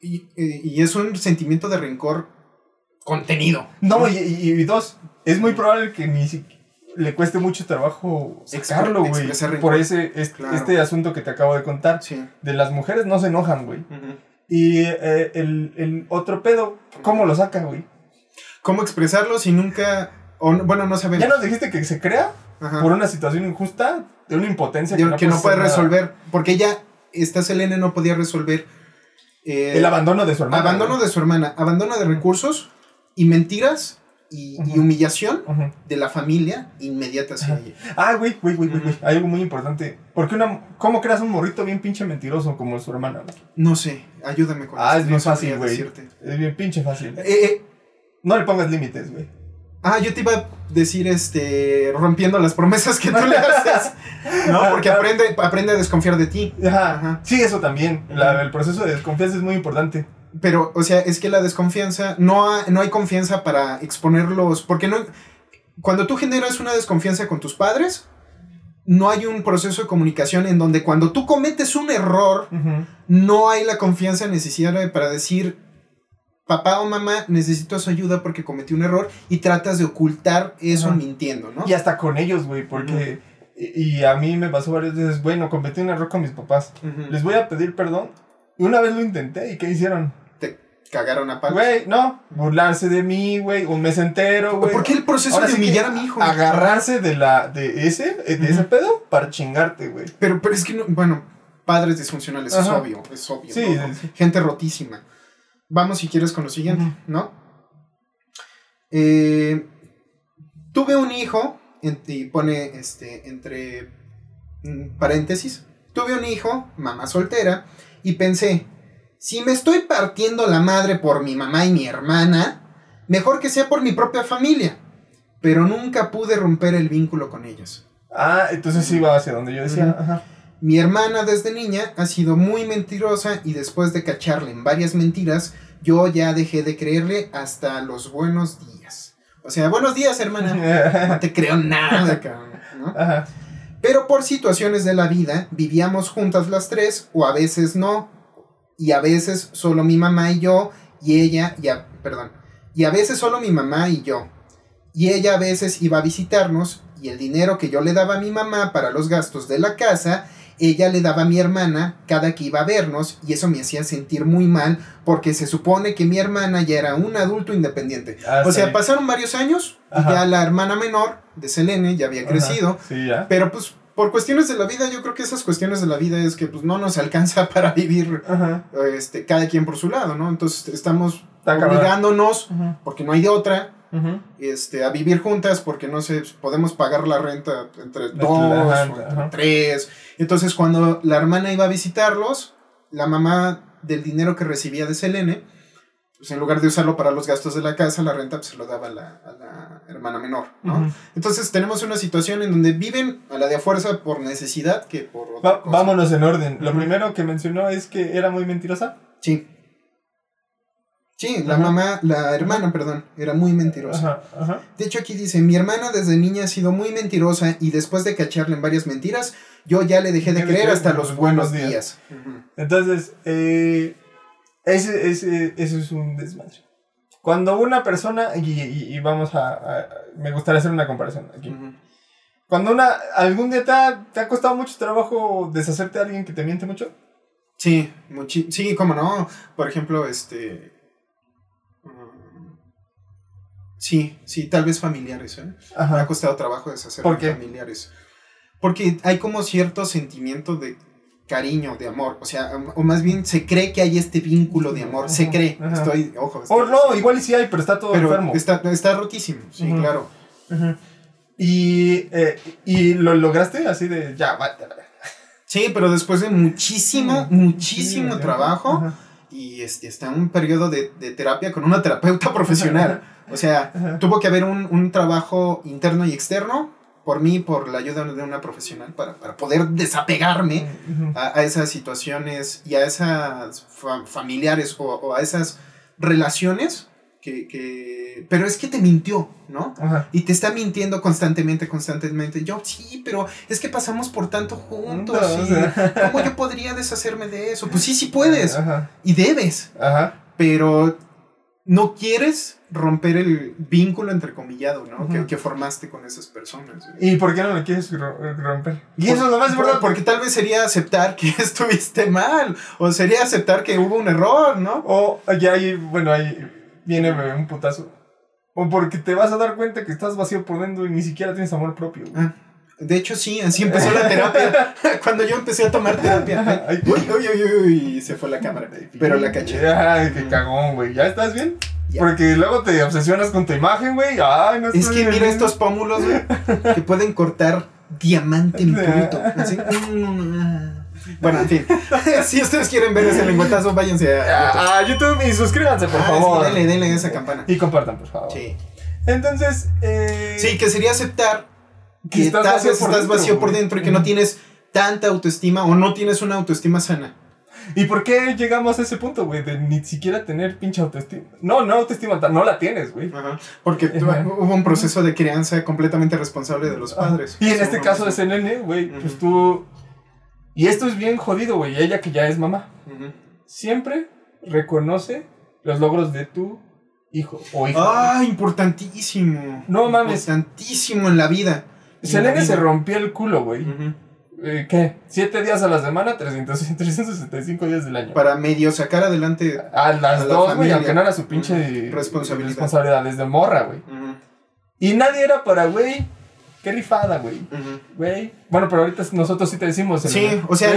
y, y es un sentimiento de rencor contenido. No, y, y- y dos, es muy probable que ni si- le cueste mucho trabajo sacarlo, güey. Por ese, Claro. este asunto que te acabo de contar. Sí. De las mujeres no se enojan, güey. Y eh, el, el otro pedo, ¿cómo lo saca, güey? ¿Cómo expresarlo si nunca... O, no- bueno, no sabemos. Ya nos dijiste que se crea Ajá. por una situación injusta, de una impotencia De- que no puede nada. resolver. Porque ella, esta Selene, no podía resolver... eh, El abandono de su hermana. abandono güey. de su hermana, abandono de recursos y mentiras y, humillación de la familia inmediata hacia ella. Ah, güey, güey, güey, güey. Hay algo muy importante. Porque una, ¿Cómo creas un morrito bien pinche mentiroso como su hermana? No sé, ayúdame con Ah, eso, es bien no fácil, güey. Es bien pinche fácil. Eh, eh, No le pongas límites, güey. ah, yo te iba a decir, este, rompiendo las promesas que tú le haces. No, porque aprende, aprende a desconfiar de ti. Ajá. Ajá. Sí, eso también. La- el proceso de desconfianza es muy importante. Pero, o sea, es que la desconfianza, no, ha- no hay confianza para exponerlos, porque no, cuando tú generas una desconfianza con tus padres, no hay un proceso de comunicación en donde cuando tú cometes un error, no hay la confianza necesaria para decir, papá o mamá, necesito su ayuda porque cometí un error y tratas de ocultar eso mintiendo, ¿no? Y hasta con ellos, güey, porque... Y, y a mí me pasó varias veces, bueno, cometí un error con mis papás. Les voy a pedir perdón, una vez lo intenté, ¿y qué hicieron? Te cagaron a palos. Güey, no, burlarse de mí, güey, un mes entero, güey. ¿Por qué el proceso Ahora de sí humillar a mi hijo? Agarrarse de la, de ese, de ese pedo para chingarte, güey. Pero, pero es que, no, bueno, padres disfuncionales, es obvio, es obvio. Sí, ¿no? sí. Gente rotísima. Vamos, si quieres, con lo siguiente. ¿no? Eh, tuve un hijo, y pone este, entre mm, paréntesis, tuve un hijo, mamá soltera, y pensé, si me estoy partiendo la madre por mi mamá y mi hermana, mejor que sea por mi propia familia. Pero nunca pude romper el vínculo con ellos. Ah, entonces sí va hacia donde yo decía, ajá. Mi hermana desde niña ha sido muy mentirosa y después de cacharle en varias mentiras, yo ya dejé de creerle hasta los buenos días. O sea, buenos días, hermana. No te creo nada, cabrón. ¿no? Ajá. Pero por situaciones de la vida, vivíamos juntas las tres, o a veces no. Y a veces solo mi mamá y yo, y ella, ya, perdón. Y a veces solo mi mamá y yo. Y ella a veces iba a visitarnos, y el dinero que yo le daba a mi mamá para los gastos de la casa, ella le daba a mi hermana cada que iba a vernos, y eso me hacía sentir muy mal, porque se supone que mi hermana ya era un adulto independiente. Ah, O sea, pasaron varios años, y ya la hermana menor de Selene ya había Ajá. crecido. Sí, ya. Pero pues por cuestiones de la vida, yo creo que esas cuestiones de la vida es que pues no nos alcanza para vivir Ajá. este, cada quien por su lado, ¿no? Entonces estamos obligándonos, porque no hay de otra, este, a vivir juntas porque no sé, podemos pagar la renta entre dos Ajá, o entre ajá. tres. Entonces cuando la hermana iba a visitarlos, la mamá del dinero que recibía de Selene, pues en lugar de usarlo para los gastos de la casa, la renta pues, se lo daba a la, a la hermana menor, ¿no? Entonces tenemos una situación en donde viven a la de a fuerza por necesidad que por otra Va- cosa. vámonos en orden. Lo primero que mencionó es que era muy mentirosa. Sí. Sí, la Ajá. mamá, la hermana, perdón, era muy mentirosa. Ajá, ajá. De hecho aquí dice, mi hermana desde niña ha sido muy mentirosa y después de cacharle en varias mentiras, yo ya le dejé de creer hasta los buenos días. Entonces, eh, ese, ese, eso es un desmadre. Cuando una persona, y, y- y vamos a, a- Me gustaría hacer una comparación aquí. Cuando una. ¿Algún día te ha, te ha costado mucho trabajo deshacerte de alguien que te miente mucho? Sí, muchi- sí, cómo no. Por ejemplo, este... Sí, sí, tal vez familiares, ¿eh? Me ha costado trabajo deshacerme ¿Por qué? familiares. Porque hay como cierto sentimiento de cariño, de amor. O sea, o más bien se cree que hay este vínculo de amor. Se cree. ajá. Estoy, ojo. O estoy- no, igual sí hay, pero está todo pero enfermo. está, está rotísimo. Sí, claro. Y, eh, y lo lograste así de ya, verga. Sí, pero después de muchísimo, muchísimo sí, trabajo. Y este, está en un periodo de, de terapia con una terapeuta profesional. O sea, Ajá. tuvo que haber un, un trabajo interno y externo por mí, por la ayuda de una profesional, para, para poder desapegarme a, a esas situaciones y a esas fa- familiares o, o a esas relaciones que, que... Pero es que te mintió, ¿no? Ajá. Y te está mintiendo constantemente, constantemente. Yo, sí, pero es que pasamos por tanto juntos. O y sea. ¿Cómo yo podría deshacerme de eso? Pues sí, sí puedes. Ajá. Y debes. Ajá. Pero no quieres romper el vínculo entrecomillado, ¿no? Que, que formaste con esas personas. ¿Y por qué no lo quieres ro- romper? Y eso es lo más Por- importante. Porque tal vez sería aceptar que estuviste mal. O sería aceptar que hubo un error, ¿no? O ya ahí, bueno, ahí viene un putazo. O porque te vas a dar cuenta que estás vacío por dentro y ni siquiera tienes amor propio. güey. Ah, De hecho, sí, así empezó la terapia. Cuando yo empecé a tomar terapia. Ay. Uy, uy, uy, uy, se fue la cámara. Pero la caché. Ay, qué cagón, güey. ¿Ya estás bien? Ya. Porque luego te obsesionas con tu imagen, güey. Ay, no Es que bien. mira estos pómulos, güey, que pueden cortar diamante en bruto. Así. Bueno, en fin. si ustedes quieren ver ese lengüetazo, váyanse a YouTube. A, a YouTube y suscríbanse, por Ah, favor. sí, denle, denle esa campana. Y compartan, por favor. Sí. Entonces, eh, Sí, que sería aceptar Que que estás vacío por estás dentro, vacío por güey. dentro y que no tienes tanta autoestima o no tienes una autoestima sana. ¿Y por qué llegamos a ese punto, güey? De ni siquiera tener pinche autoestima. No, no autoestima, no la tienes, güey. Ajá. Porque Ajá. hubo un proceso de crianza completamente responsable de los padres. Y en este caso de mismo. CNN, güey, pues tú... Y esto es bien jodido, güey. Ella que ya es mamá. Siempre reconoce los logros de tu hijo o hija. Ah, importantísimo. No mames. Importantísimo en la vida. En la Selene se rompió el culo, güey. Eh, ¿qué? Siete días a la semana, 300, 365 días del año. Para medio sacar adelante. A las a la dos, güey, familia. aunque no era su pinche Ujú. Responsabilidad. responsabilidad desde morra, güey. Y nadie era para, güey, qué rifada, güey. Güey. Bueno, pero ahorita nosotros sí te decimos. Sí, Elena, o sea,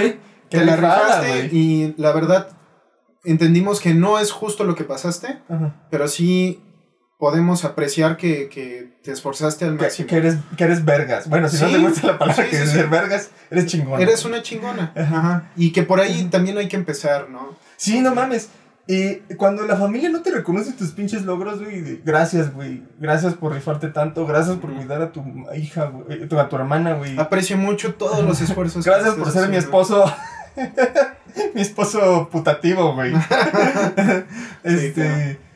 Te la rifaste y la verdad entendimos que no es justo lo que pasaste, pero sí podemos apreciar que, que te esforzaste al máximo. que eres, que eres vergas. Bueno, si no te gusta la palabra sí, que eres sí. vergas, eres chingón. Eres una chingona. Ajá. Y que por ahí también hay que empezar, ¿no? Sí, no mames. Y cuando la familia no te reconoce tus pinches logros, güey, gracias, güey. Gracias por rifarte tanto. Gracias por cuidar a tu hija, güey. A tu hermana, güey. Aprecio mucho todos los esfuerzos. que Gracias por ser mi esposo. mi esposo putativo, güey. este. claro.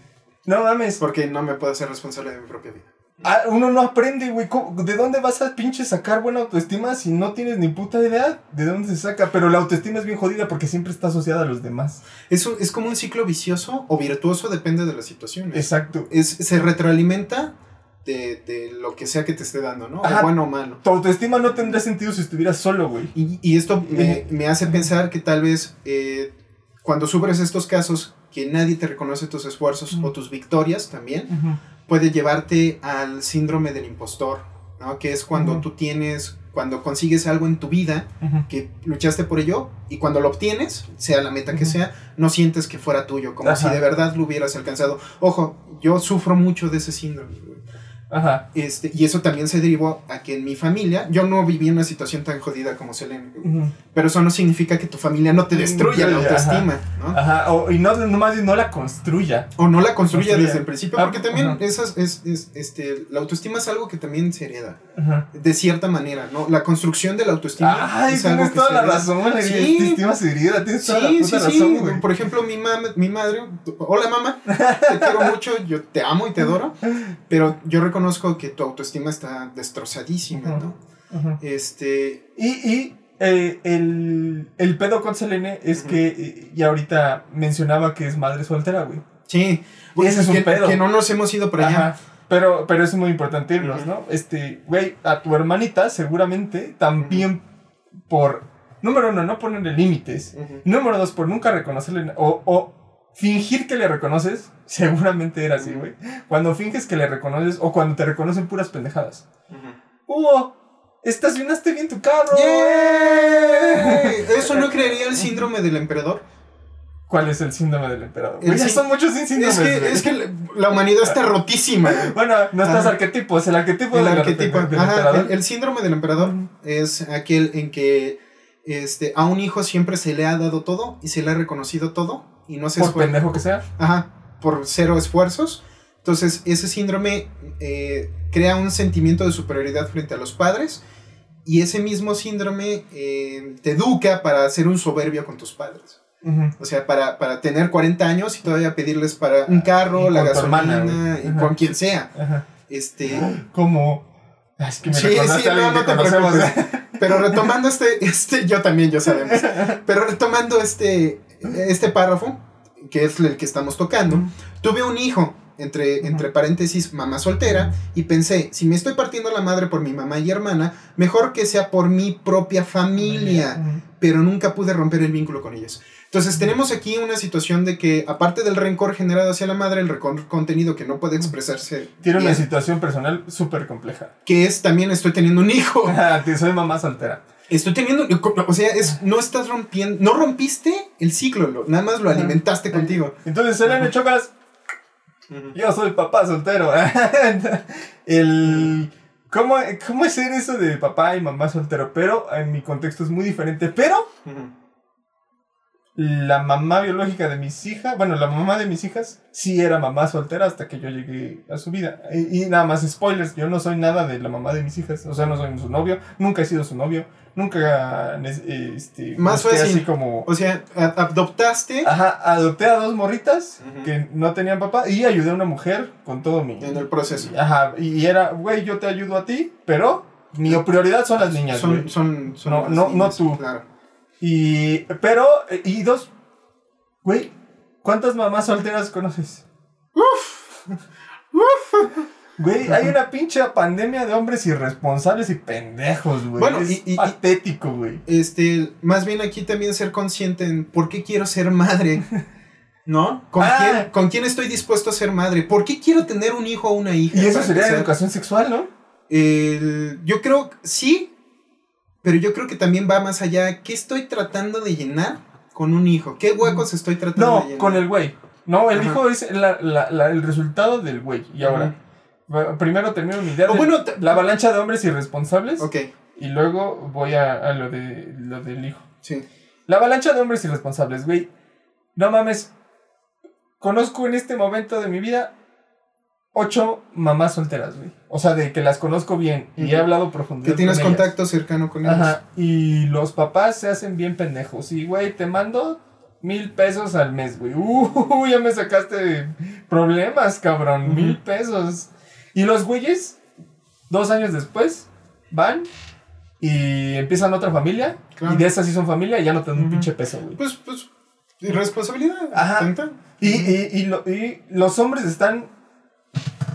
No mames. Porque no me puedo hacer responsable de mi propia vida. Ah, uno no aprende, güey. ¿Cómo- ¿De dónde vas a pinche sacar buena autoestima si no tienes ni puta idea de dónde se saca? Pero la autoestima es bien jodida porque siempre está asociada a los demás. Es, un- es como un ciclo vicioso o virtuoso, depende de la situación. Exacto. Es, se retroalimenta de, de lo que sea que te esté dando, ¿no? Ajá. O bueno o malo. Tu autoestima no tendría sentido si estuvieras solo, güey. Y, y esto me, me hace pensar que tal vez eh, cuando sufres estos casos, que nadie te reconoce tus esfuerzos o tus victorias también, puede llevarte al síndrome del impostor, ¿no? Que es cuando tú tienes, cuando consigues algo en tu vida, que luchaste por ello, y cuando lo obtienes, sea la meta que sea, no sientes que fuera tuyo, como Ajá. si de verdad lo hubieras alcanzado. Ojo, yo sufro mucho de ese síndrome. Ajá. Este, y eso también se derivó a que en mi familia, yo no viví una situación tan jodida como Selene, pero eso no significa que tu familia no te destruya la Ajá. autoestima, ¿no? Ajá. O, y no, no más no la construya. O no la construya Construya. desde el principio, Ah, porque también ajá. esas es, es, este, la autoestima es algo que también se hereda, de cierta manera, ¿no? La construcción de la autoestima Ay, es algo tienes que toda se la hereda. razón, güey. Sí. Tu estima se herida, tienes toda la Sí, puta sí, sí. razón, güey. Por ejemplo, mi, mam- mi madre, hola mamá, te quiero mucho, yo te amo y te adoro, pero yo reconozco que tu autoestima está destrozadísima, ¿no? Este, Y, y eh, el, el pedo con Selene es que, eh, y ahorita mencionaba que es madre soltera, güey. sí, Ese es un que, pedo. que no nos hemos ido por allá. Ajá. Pero, pero es muy importante irnos. ¿no? Este, güey, a tu hermanita seguramente también por, número uno, no ponerle límites. Número dos, por nunca reconocerle, o, o fingir que le reconoces, seguramente era así, güey. Cuando finges que le reconoces, o cuando te reconocen puras pendejadas. Hugo, estacionaste bien tu carro. ¡Yay! ¿Eso no crearía el síndrome del emperador? ¿Cuál es el síndrome del emperador? Güey, sí- son muchos Es síndromes, que, güey. es que la- humanidad está rotísima. güey. Bueno, nuestros Ajá. arquetipos, el arquetipo El del, arquetipo. del Ajá, emperador. el, el síndrome del emperador es aquel en que este, a un hijo siempre se le ha dado todo y se le ha reconocido todo y no se por esfuerza. pendejo que sea. Ajá, por cero esfuerzos. Entonces, ese síndrome eh, crea un sentimiento de superioridad frente a los padres y ese mismo síndrome eh, te educa para ser un soberbio con tus padres. Ujú. O sea, para, para tener 40 años y todavía pedirles para un carro, Y la gasolina, hermana, y con quien sea. Ajá. Este, Como. Es que me Sí, sí, no, no te preocupes. pero retomando este, este, yo también, yo sabemos. Pero retomando este, este párrafo, que es el que estamos tocando, tuve un hijo, entre, entre paréntesis, mamá soltera, y pensé, si me estoy partiendo la madre por mi mamá y hermana, mejor que sea por mi propia familia, pero nunca pude romper el vínculo con ellos. Entonces tenemos aquí una situación de que, aparte del rencor generado hacia la madre, el rencor contenido que no puede expresarse, Tiene una situación personal súper compleja. que es también estoy teniendo un hijo. Te soy mamá soltera. Estoy teniendo, o sea, es, no estás rompiendo, no rompiste el ciclo, lo- nada más lo Ajá. alimentaste contigo. Entonces, Selene Chocas, yo soy papá soltero. el. ¿Cómo, ¿Cómo es ser eso de papá y mamá soltero? Pero en mi contexto es muy diferente. Pero la mamá biológica de mis hijas, bueno, la mamá de mis hijas, sí era mamá soltera hasta que yo llegué a su vida. Y, y nada más, spoilers, yo no soy nada de la mamá de mis hijas. O sea, no soy su novio, nunca he sido su novio, nunca este, Más fácil. así como... O sea, adoptaste Ajá, adopté a dos morritas que no tenían papá y ayudé a una mujer con todo mi... en el proceso. Ajá, y era, güey, yo te ayudo a ti, pero mi prioridad son las niñas, Son, güey. son, son No, las no, no niñas, tú. Claro. Y, pero, y dos, güey, ¿cuántas mamás solteras conoces? Güey, hay una pinche pandemia de hombres irresponsables y pendejos, güey. Bueno, es y- y- patético, güey. Este, más bien aquí también ser consciente en por qué quiero ser madre. ¿No? ¿Con, Ah. quién, ¿Con quién estoy dispuesto a ser madre? ¿Por qué quiero tener un hijo o una hija? Y eso sería empezar. educación sexual, ¿no? El- yo creo, sí, pero yo creo que también va más allá. ¿Qué estoy tratando de llenar con un hijo? ¿Qué huecos estoy tratando de No, llenar? con el güey. No, el Ajá. hijo es la- la- la- el resultado del güey. Y ahora, primero termino mi idea O de bueno, la avalancha de hombres irresponsables Ok, y luego voy a, a lo, de, lo del hijo. sí. La avalancha de hombres irresponsables, güey. No mames. Conozco en este momento de mi vida ocho mamás solteras, güey. O sea, de que las conozco bien y he hablado profundidad. Que tienes con ellas. contacto cercano con ellos. Ajá. Y los papás se hacen bien pendejos. Y, güey, te mando mil pesos al mes, güey. Uh, ya me sacaste problemas, cabrón. Mil pesos. Y los güeyes, dos años después, van y empiezan otra familia. Claro. Y de esas sí son familia y ya no te dan un Ujú. pinche peso, güey. Pues, pues, irresponsabilidad. Ajá. Y, y, y, lo- y los hombres están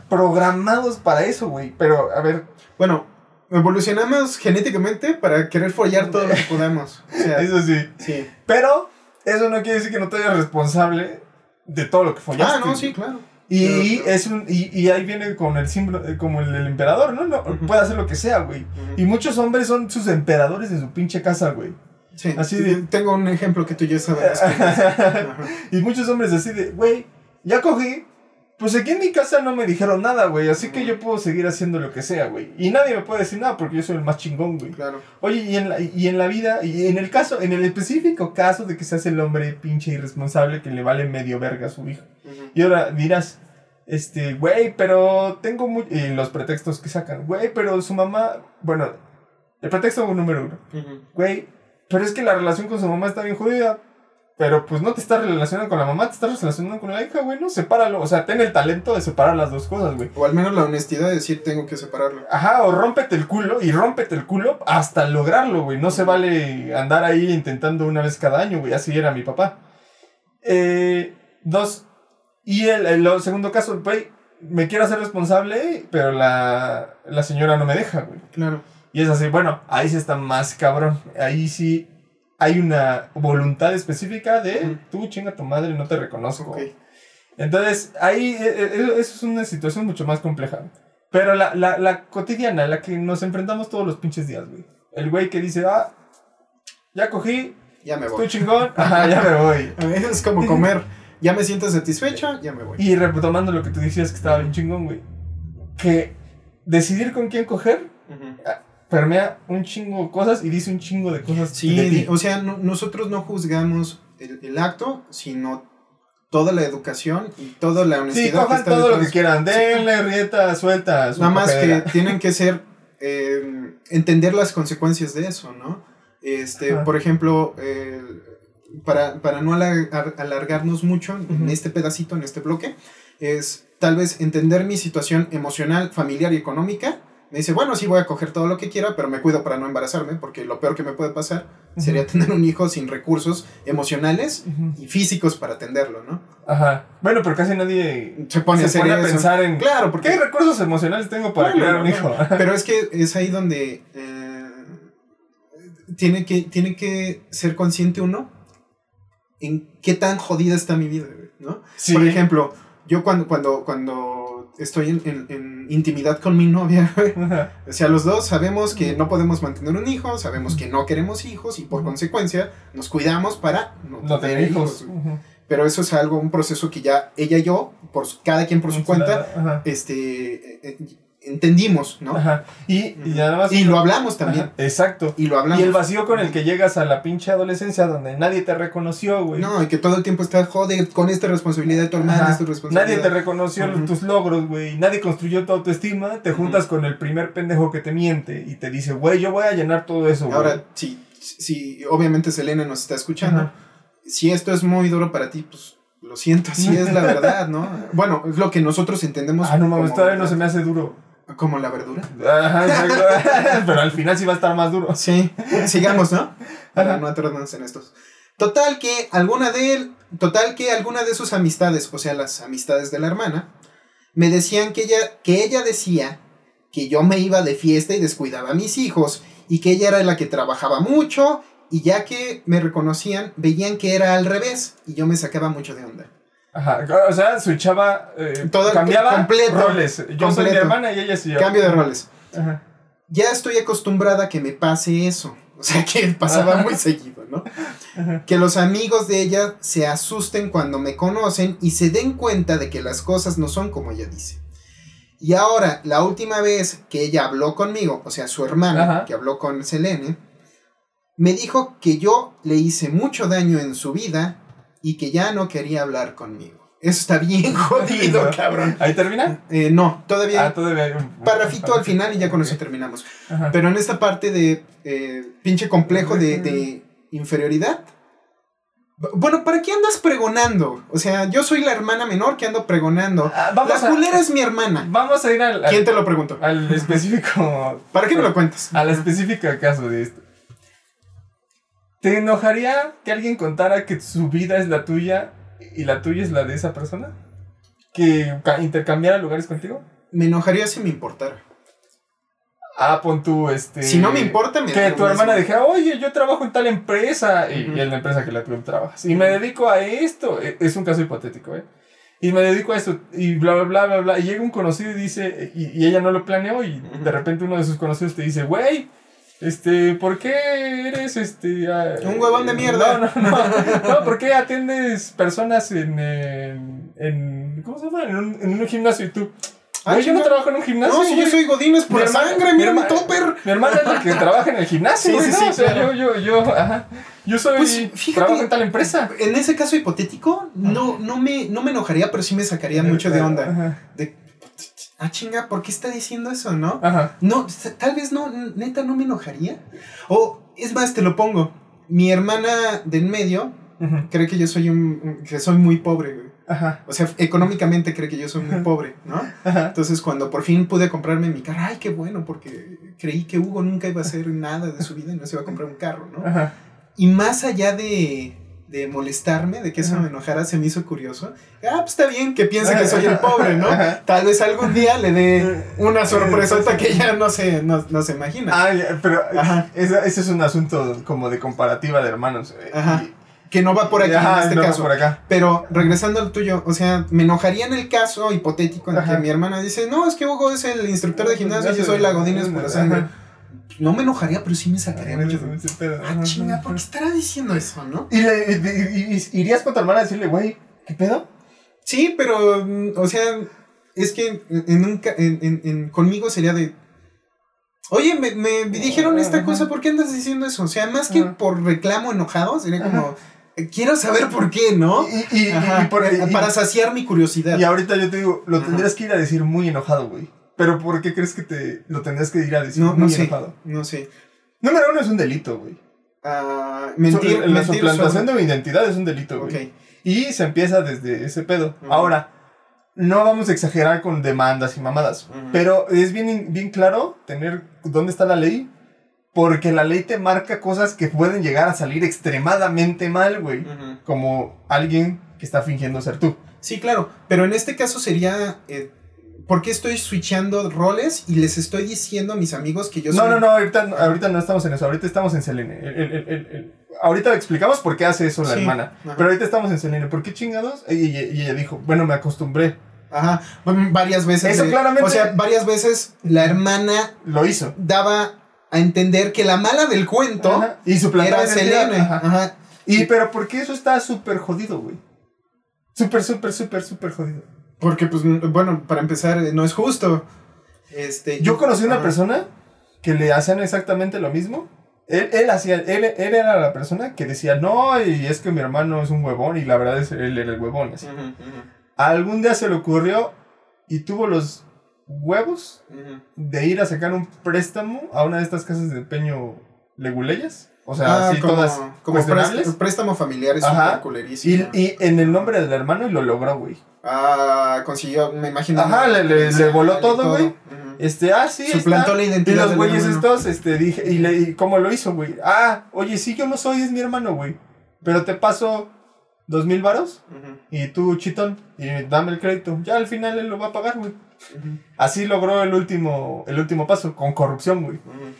programados para eso, güey. Pero, a ver, Bueno, evolucionamos genéticamente para querer follar todo lo que podamos. O sea, eso sí. sí. Pero eso no quiere decir que no te eres responsable de todo lo que follaste. Ah, no, sí, claro. Y, es un, y, y ahí viene con el símbolo, como el, el emperador, ¿no? no. Puede hacer lo que sea, güey. Y muchos hombres son sus emperadores de su pinche casa, güey. Sí, así sí, de- tengo un ejemplo que tú ya sabes. Y muchos hombres así de, güey, ya cogí. Pues aquí en mi casa no me dijeron nada, güey. Así que yo puedo seguir haciendo lo que sea, güey. Y nadie me puede decir nada porque yo soy el más chingón, güey. Claro. Oye, y en, la, y en la vida, y en el caso, en el específico caso de que seas el hombre pinche irresponsable que le vale medio verga a su hijo. Y ahora dirás, este, güey, pero tengo muy... Y los pretextos que sacan, güey, pero su mamá... Bueno, el pretexto número uno, güey, pero es que la relación con su mamá está bien jodida. Pero pues no te estás relacionando con la mamá, te estás relacionando con la hija, güey, no, sepáralo. O sea, ten el talento de separar las dos cosas, güey. O al menos la honestidad de decir tengo que separarlo. Ajá, o rómpete el culo y rómpete el culo hasta lograrlo, güey. No se vale andar ahí intentando una vez cada año, güey. Así era mi papá. Eh, dos. Y el, el segundo caso, güey, me quiero hacer responsable, pero la, la señora no me deja, güey. Claro. Y es así, bueno, ahí sí está más cabrón. Ahí sí hay una voluntad específica de Ujú. tú chinga tu madre, no te reconozco. Ok. Entonces, ahí eh, eh, eso es una situación mucho más compleja. Pero la, la, la cotidiana, la que nos enfrentamos todos los pinches días, güey. El güey que dice, ah, ya cogí, Ya me estoy voy. chingón, ajá, ya me voy. Es como comer. Ya me siento satisfecho, ya me voy. Y retomando lo que tú decías que estaba bien chingón, güey. Que decidir con quién coger permea un chingo de cosas y dice un chingo de cosas Sí, de ti. di- o sea, no- nosotros no juzgamos el, el acto, sino toda la educación y toda la honestidad. Sí, que cojan está todo lo que quieran. Denle, rieta, suelta. su Nada más que tienen que ser, eh, entender las consecuencias de eso, ¿no? Este, Ajá. por ejemplo, eh, para, para no alar- alargarnos mucho en este pedacito, en este bloque, es tal vez entender mi situación emocional, familiar y económica. Me dice, bueno, sí voy a coger todo lo que quiera, pero me cuido para no embarazarme, porque lo peor que me puede pasar sería tener un hijo sin recursos emocionales y físicos para atenderlo, ¿no? Aja. Bueno, pero casi nadie Se pone a se pone a pensar en Claro, porque qué recursos emocionales tengo para Claro, crear un hijo. Pero es que es ahí donde eh, tiene, que, tiene que ser consciente uno en qué tan jodida está mi vida, güey, ¿no? Sí. Por ejemplo, yo cuando, cuando, cuando estoy en, en- en intimidad con mi novia, güey, o sea, los dos sabemos que no podemos mantener un hijo, sabemos que no queremos hijos y por consecuencia nos cuidamos para no, No tener hijos. Ujú. Pero eso es algo, un proceso que ya ella y yo, por su- cada quien por su cuenta, Ajá. este, eh, eh, entendimos, ¿no? Ajá. Y, y nada más. Y lo hablamos también. Ajá, Exacto. Y lo hablamos. Y el vacío con el que llegas a la pinche adolescencia donde nadie te reconoció, güey. No, y que todo el tiempo está, joder, con esta responsabilidad de tu hermana, esta responsabilidad. Nadie te reconoció tus logros, güey. Nadie construyó tu autoestima. Te juntas con el primer pendejo que te miente y te dice, güey, yo voy a llenar todo eso, güey. Ahora, si, si obviamente Selena nos está escuchando, si esto es muy duro para ti, pues lo siento, así es la verdad, ¿no? Bueno, es lo que nosotros entendemos Ah, no mames, todavía no se me hace duro. Como la verdura. Ajá, exacto. Pero al final sí va a estar más duro. Sí, sigamos, ¿no? Para no atorarnos en estos. Total que alguna de él, total que alguna de sus amistades, o sea, las amistades de la hermana, me decían que ella, que ella decía que yo me iba de fiesta y descuidaba a mis hijos y que ella era la que trabajaba mucho y ya que me reconocían, veían que era al revés y yo me sacaba mucho de onda. Ajá, o sea, switchaba, eh, Todo- cambiaba completo, roles. Yo soy mi completo. hermana y ella yo. Cambio de roles. Ajá. Ya estoy acostumbrada a que me pase eso. O sea, que pasaba Ajá. muy seguido, ¿no? Ajá. Que los amigos de ella se asusten cuando me conocen y se den cuenta de que las cosas no son como ella dice. Y ahora, la última vez que ella habló conmigo, o sea, su hermana, que habló con Selene, me dijo que yo le hice mucho daño en su vida y que ya no quería hablar conmigo. Eso está bien jodido, cabrón. ¿Ahí termina? Eh, no, todavía Ah, todavía hay un... parrafito al final y ya con eso terminamos. Ajá. Pero en esta parte de eh, pinche complejo de, de inferioridad. Bueno, ¿para qué andas pregonando? O sea, yo soy la hermana menor que ando pregonando. Ah, vamos la a- culera es mi hermana. Vamos a ir al, al, ¿Quién te lo preguntó? al específico... ¿Para qué me lo cuentas? Al específico caso de esto. ¿Te enojaría que alguien contara que su vida es la tuya y la tuya es la de esa persona? ¿Que ca- intercambiara lugares contigo? Me enojaría si me importara. Ah, pon tú, este... Si no me importa, me Que tu hermana dijera, oye, yo trabajo en tal empresa, y, en la empresa que la tú trabajas, y me dedico a esto, E- es un caso hipotético, ¿eh? Y me dedico a esto, y bla, bla, bla, bla, bla, y llega un conocido y dice, y, y ella no lo planeó, y de repente uno de sus conocidos te dice, güey, este, ¿por qué eres, este... ah, Un huevón de mierda. No, no, no, no, ¿por qué atiendes personas en, en, en- ¿cómo se llama? En un, en un gimnasio, y tú, Ah, yo no trabajo en un gimnasio. No, si yo güey". soy Godínez por Mi sangre, mi mira mi hermana- topper. Mi hermana es la que trabaja en el gimnasio. Sí, sí, ¿no? sí, O sea, claro. yo, yo, yo, ajá. Yo soy. Pues, fíjate- trabajo en tal empresa. En ese caso hipotético, no, no, me, no me enojaría, pero sí me sacaría mucho de onda. Ajá. De, ah, chinga, ¿por qué está diciendo eso, no? Ajá. No, tal vez no, neta, no me enojaría. O, es más, te lo pongo. Mi hermana de en medio cree que yo soy un- que soy muy pobre, güey. Ajá. O sea, económicamente cree que yo soy muy pobre, ¿no? Ajá. Entonces, cuando por fin pude comprarme mi carro, ay, qué bueno, porque creí que Hugo nunca iba a hacer nada de su vida y no se iba a comprar un carro, ¿no? Ajá. Y más allá de, de molestarme, de que eso me enojara, se me hizo curioso. Ah, pues está bien que piense que soy el pobre, ¿no? Tal vez algún día le dé una sorpresota que ella no se, no, no se imagina. Ah, ya, pero esa- ese es un asunto como de comparativa de hermanos. eh, Ajá. y- Que no va por aquí Ajá, en este no, caso. por acá. Pero regresando al tuyo, o sea, me enojaría en el caso hipotético en Ajá. que mi hermana dice, no, es que Hugo es el instructor de gimnasio y yo soy la Godínez. Ajá. No me enojaría, pero sí me sacaría mucho. Ah, chinga, ¿por qué estará diciendo eso, no? ¿Y, le- y- y- y- irías con tu hermana a decirle, güey, ¿qué pedo? Sí, pero, mm, o sea, es que en un en, en- en- conmigo sería de, oye, me, me dijeron esta Ajá. cosa, ¿por qué andas diciendo eso? O sea, más que Ajá. por reclamo enojado, sería como, eh, quiero saber por qué, ¿no? Y, y- y- Ajá, y por- eh, y- para saciar mi curiosidad. Y ahorita yo te digo, lo Ajá. tendrías que ir a decir muy enojado, güey. Pero ¿por qué crees que te lo tendrías que ir a decir no, muy no sé, enojado? no sé. Número uno es un delito, güey. Ah, mentir, So- la suplantación de identidad es un delito, güey. Ok. Y se empieza desde ese pedo. Ujú. Ahora, no vamos a exagerar con demandas y mamadas. Ujú. Pero es bien, bien claro tener dónde está la ley. Porque la ley te marca cosas que pueden llegar a salir extremadamente mal, güey. Ujú. Como alguien que está fingiendo ser tú. Sí, claro, pero en este caso sería, eh, ¿por qué estoy switchando roles y les estoy diciendo a mis amigos que yo soy... No, no, no, ahorita, ahorita no estamos en eso, ahorita estamos en Selene. El- el- el- ahorita explicamos por qué hace eso la Sí, hermana. ajá. Pero ahorita estamos en Selene. ¿Por qué chingados? Y, y- y ella dijo, bueno, me acostumbré. Ajá, varias veces. Eso claramente- O sea, varias veces la hermana Lo hizo. daba a entender que la mala del cuento Ajá. Y su plan era Selene. Ajá. Y pero ¿por qué eso está súper jodido, güey? Súper, súper, súper, súper jodido. Porque, pues, bueno, para empezar, eh, no es justo. Este, Yo conocí una persona que le hacían exactamente lo mismo. Él, él hacía, él, él era la persona que decía, no, y es que mi hermano es un huevón, y la verdad es él era el huevón. así. Algún día se le ocurrió y tuvo los huevos de ir a sacar un préstamo a una de estas casas de empeño leguleyas. O sea, Ah, así como, todas como préstamo, préstamo familiar es Ajá. súper Y, culerísimo. y en el nombre del hermano y lo logró, güey. Ah, consiguió, me imagino. Ajá, le- le- le voló y todo, güey. Este, ah, sí. Suplantó está. la Y identidad los del güeyes estos, este, dije, y, le, y cómo lo hizo, güey. Ah, oye, sí, yo no soy, es mi hermano, güey. Pero te paso dos mil varos Ujú, y tú chitón y dame el crédito. Ya al final él lo va a pagar, güey. ujú, Así logró el último, el último paso, con corrupción, güey. ujú,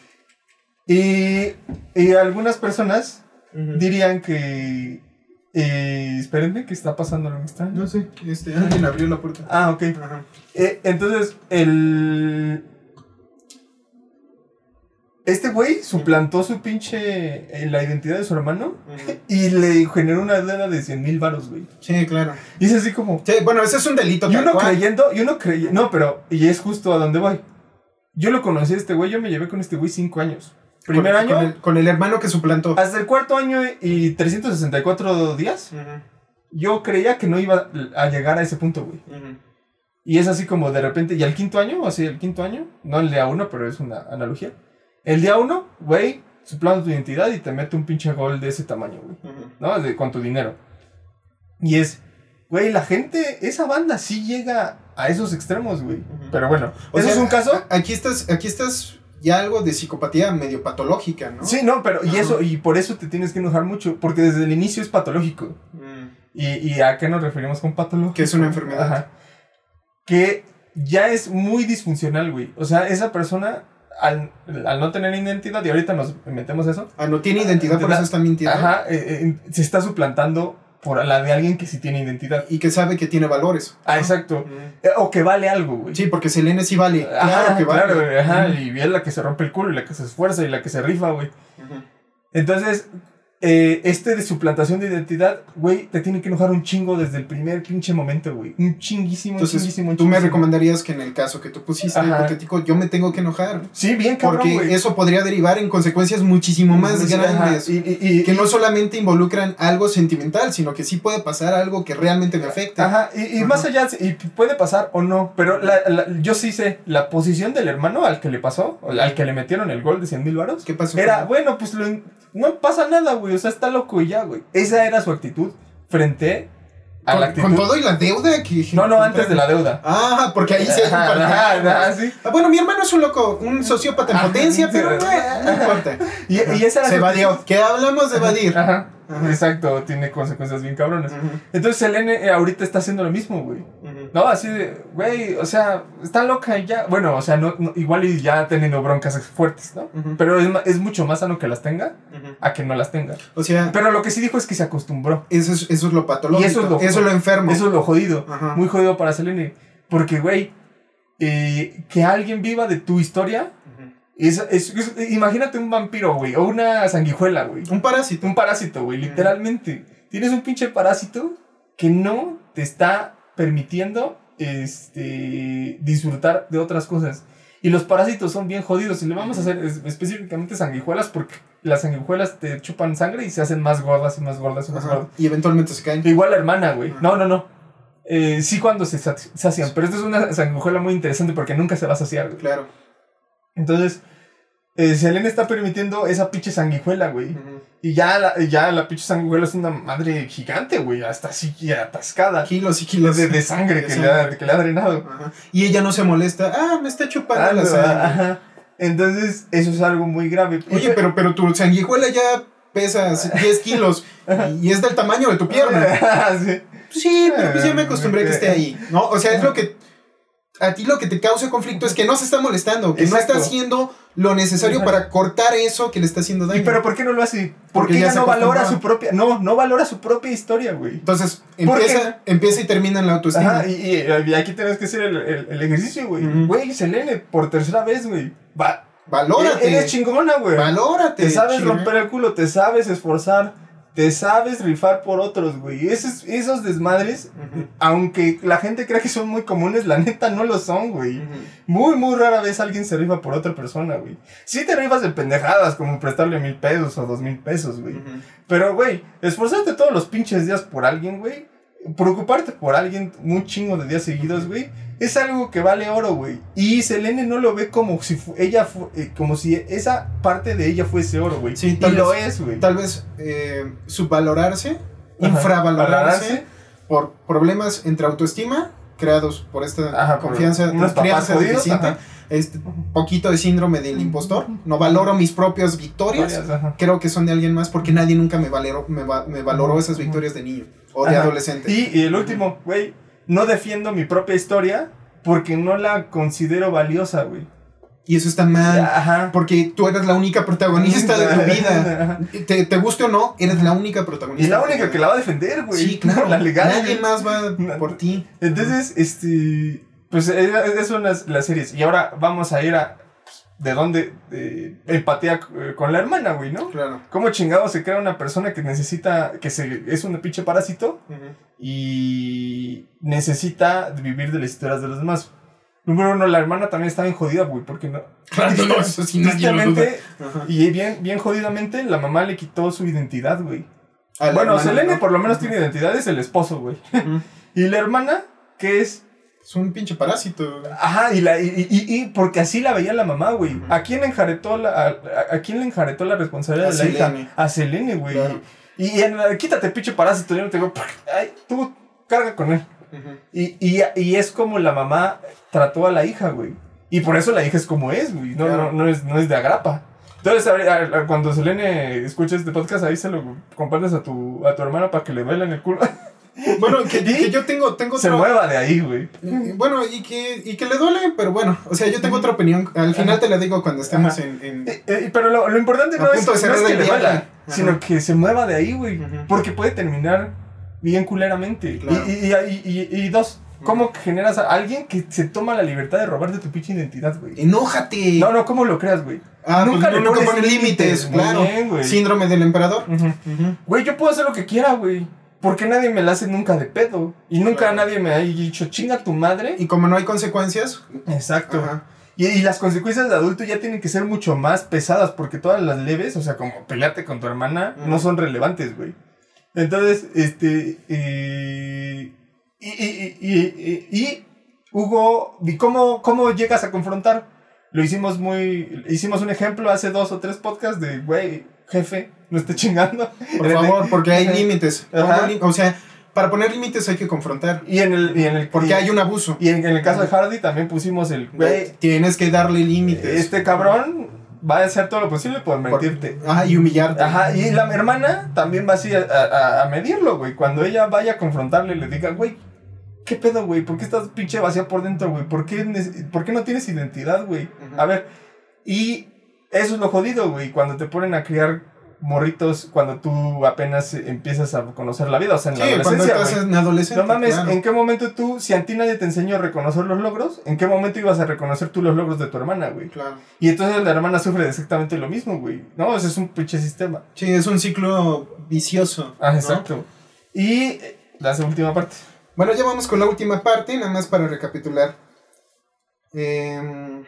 Y, y algunas personas dirían que... Eh, espérenme, ¿qué está pasando que está? No sé, este, alguien abrió la puerta. Ah, ok. Ajá. Eh, entonces, el... Este güey suplantó su pinche... eh, la identidad de su hermano y le generó una deuda de 100 mil varos, güey. Sí, claro. Y es así como... Sí, bueno, ese es un delito. Y uno cual. creyendo, y uno creyendo... No, pero... Y es justo a donde voy. Yo lo conocí a este güey, yo me llevé con este güey cinco años. Primer Con- año, Con el, con el hermano que suplantó. hasta el cuarto año y 364 días, Ujú, yo creía que no iba a llegar a ese punto, güey. ujú. Y es así como de repente, y al quinto año, así el quinto año, no el día uno, pero es una analogía. El día uno, güey, suplanta tu identidad y te mete un pinche gol de ese tamaño, güey. Ujú. ¿No? De, con tu dinero. Y es, güey, la gente, esa banda sí llega a esos extremos, güey. Pero bueno, O ¿eso sea, es un caso? a- Aquí estás, aquí estás ya algo de psicopatía medio patológica, ¿no? Sí, no, pero y Ajá. eso, y por eso te tienes que enojar mucho, porque desde el inicio es patológico. Mm, ¿Y, y a qué nos referimos con patológico? Que es una enfermedad. Ajá. Que ya es muy disfuncional, güey. O sea, esa persona, al, al no tener identidad, y ahorita nos metemos eso, Ah, no tiene identidad, por eso está mintiendo. ajá, eh, eh, se está suplantando por la de alguien que sí tiene identidad. Y que sabe que tiene valores. Ah, exacto. Mm. Eh, O que vale algo, güey. Sí, porque Selene sí vale. Ajá, claro que vale. claro, güey, ajá, y es la que se rompe el culo y la que se esfuerza y la que se rifa, güey. Entonces, eh, este de suplantación de identidad, güey, te tiene que enojar un chingo desde el primer pinche momento, güey. Un chinguísimo, un Entonces, chinguísimo, un tú me chinguísimo. recomendarías que en el caso que tú pusiste Ajá. hipotético, yo me tengo que enojar. Sí, bien cabrón, Porque eso podría derivar en consecuencias muchísimo más Sí, grandes. Y, y- y- que no solamente involucran algo sentimental, sino que sí puede pasar algo que realmente me afecte. Ajá, y, y Ajá. más allá, y puede pasar o no, pero la- la- yo sí sé, la posición del hermano al que le pasó, al que le metieron el gol de 100 mil varos, ¿Qué pasó? era, bueno, pues lo- no pasa nada, güey, o sea, está loco y ya, güey. Esa era su actitud frente a con, la actitud. con todo y la deuda que... No, no, antes de la deuda. Ah, porque ahí un Ajá, sí. Ah, bueno, mi hermano es un loco, un sociópata en Ajá, potencia, pero no importa. Y, y esa era Se evadió. ¿Qué hablamos de evadir? Ajá, Ajá. exacto, tiene consecuencias bien cabronas. Entonces Selene eh, ahorita está haciendo lo mismo, güey. No, así de, güey, o sea, está loca y ya. Bueno, o sea, no, no- igual y ya ha tenido broncas fuertes, ¿no? Pero es, es mucho más sano que las tenga a que no las tenga. O sea, Pero lo que sí dijo es que se acostumbró. eso es, eso es lo patológico. Y eso es lo- eso es lo enfermo. Eso es lo jodido. Muy jodido para Selene. Porque, güey, eh, que alguien viva de tu historia. Es, es- es- imagínate un vampiro, güey, o una sanguijuela, güey. Un parásito. Un parásito, güey, literalmente. Tienes un pinche parásito que no te está permitiendo este, disfrutar de otras cosas. Y los parásitos son bien jodidos. Y le vamos a hacer es- específicamente sanguijuelas porque las sanguijuelas te chupan sangre y se hacen más gordas y más gordas y más Ajá. gordas. Y eventualmente se caen. Igual la hermana, güey. No, no, no. Eh, sí cuando se sa- sacian. Pero esta es una sanguijuela muy interesante porque nunca se va a saciar, güey. Claro. Entonces, eh, Selene está permitiendo esa pinche sanguijuela, güey. Y ya la, ya la pinche sanguijuela es una madre gigante, güey. Hasta así atascada. Kilos y kilos De, de sangre de que, sangre. Le ha, que le ha drenado. Ajá. Y ella no se molesta. Ah, me está chupando Ah, la sangre. ajá. Entonces, eso es algo muy grave. Oye, pero, pero tu sanguijuela ya pesa 10 kilos y, y es del tamaño de tu pierna. sí. Sí, pero pues ya me acostumbré a que esté ahí. No, o sea, es lo que. A ti lo que te causa conflicto es que no se está molestando, que Exacto. no está haciendo lo necesario Exacto. para cortar eso que le está haciendo ¿Y daño. pero por qué no lo hace? Porque ella no valora su propia. No, no valora su propia historia, güey. Entonces, ¿Por qué empieza, empieza y termina en la autoestima. Ajá, y, y- y aquí tienes que hacer el, el- el ejercicio, güey. Ujú. Güey, Selene, por tercera vez, güey. Va. Valórate. Eres chingona, güey. Valórate. Te sabes romper el culo, te sabes esforzar, te sabes rifar por otros, güey. Esos, esos desmadres, aunque la gente crea que son muy comunes, la neta no lo son, güey. Muy, muy rara vez alguien se rifa por otra persona, güey. Sí te rifas de pendejadas, como prestarle mil pesos o dos mil pesos, güey. Pero, güey, esforzarte todos los pinches días por alguien, güey. Preocuparte por alguien un chingo de días seguidos, güey. Es algo que vale oro, güey. Y Selene no lo ve como si fu- ella fu- eh, como si esa parte de ella fuese oro, güey. Sí, y tal lo vez- es, güey. Tal vez eh, subvalorarse, Ajá. infravalorarse Valorarse. por problemas entre autoestima creados por esta Ajá, por confianza, papás crianza deficiente, este poquito de síndrome del impostor, no valoro mis propias victorias, ajá. creo que son de alguien más porque nadie nunca me valoró, me, va- me valoró esas victorias de niño o de Ajá. adolescente. Y, y el último, güey, no defiendo mi propia historia porque no la considero valiosa, güey. Y eso está mal. Ajá. Porque tú eres la única protagonista de tu vida. Te, te guste o no, eres la única protagonista. Y la única que la va a defender, güey. Sí, claro. La legal. Nadie güey. más va por ti. Entonces, este. Pues eh, esas son las, las series. Y ahora vamos a ir a. ¿De dónde? De empatía eh, con la hermana, güey, ¿no? Claro. ¿Cómo chingado se crea una persona que necesita. que se, es un pinche parásito y necesita vivir de las historias de los demás? Número uno, la hermana también está bien jodida, güey, porque no. Claro, no, eso sí nadie lo duda. Tristemente, Ajá. y bien, bien jodidamente, la mamá le quitó su identidad, güey. Bueno, hermana, Selene ¿no? por lo menos tiene identidad, es el esposo, güey. Y la hermana, que es Es un pinche parásito. Ajá, y, la, y, y, y porque así la veía la mamá, güey. ¿A quién le enjaretó la, a, a- a quién le enjaretó la responsabilidad A de la Selene. hija? A Selene, güey. Claro. Y, y en la- quítate, pinche parásito, yo no te digo, ay, tú carga con él. Ujú. Y, y, y es como la mamá trató a la hija, güey. Y por eso la hija es como es, güey. No, Claro. no, no, es, no es de agrapa. Entonces, a ver, a- a- cuando Selene escuche este podcast, ahí se lo compartes a tu, a tu hermana para que le bailen el culo. Bueno, que, que yo tengo, tengo se otra- mueva de ahí, güey. Eh, Bueno, y que, y que le duele, pero bueno, o sea, yo tengo otra opinión. Al final te la digo cuando estemos en, en- Eh, eh, pero lo, lo importante no es, no es que le duela, sino que se mueva de ahí, güey. Porque puede terminar bien culeramente. Claro. Y, y, y, y- dos, ¿cómo generas a alguien que se toma la libertad de robarte tu pinche identidad, güey? Enójate. No, no, ¿cómo lo creas, güey? Ah, Nunca pues le nunca pones límites, claro. bien. Síndrome del emperador. Güey, yo puedo hacer lo que quiera, güey. Porque nadie me la hace nunca de pedo. Y nunca Claro. nadie me ha dicho, chinga tu madre. Y como no hay consecuencias, Exacto. Ajá. Y, y las consecuencias de adulto ya tienen que ser mucho más pesadas porque todas las leves, o sea, como pelearte con tu hermana, no son relevantes, güey. Entonces, este... eh, y- y- y, Hugo, ¿y cómo, cómo llegas a confrontar? Lo hicimos muy... Hicimos un ejemplo hace dos o tres podcasts de, güey, jefe, no esté chingando. por favor, porque hay límites. O sea, para poner límites hay que confrontar. Y en el... Y en el Porque y- hay un abuso. Y en, en el caso de Hardy también pusimos el, güey, Tienes que darle límites. este cabrón va a hacer todo lo posible por Por- mentirte. Ajá, y humillarte. Ajá, y la hermana también va así a, a- a medirlo, güey. Cuando ella vaya a confrontarle, le diga, güey, ¿qué pedo, güey? ¿Por qué estás pinche vacía por dentro, güey? ¿Por qué, ¿Por qué no tienes identidad, güey? A ver, y eso es lo jodido, güey, cuando te ponen a criar morritos cuando tú apenas empiezas a conocer la vida, o sea, en Sí, la cuando adolescencia, estás güey. en adolescente. No mames, claro. ¿en qué momento tú, si a ti nadie te enseñó a reconocer los logros, ¿en qué momento ibas a reconocer tú los logros de tu hermana, güey? Claro. Y entonces la hermana sufre de exactamente lo mismo, güey. No, ese es un pinche sistema. Sí, es un ciclo vicioso. Ah, ¿no? exacto. Y eh, la última parte. Bueno, ya vamos con la última parte, nada más para recapitular. Em,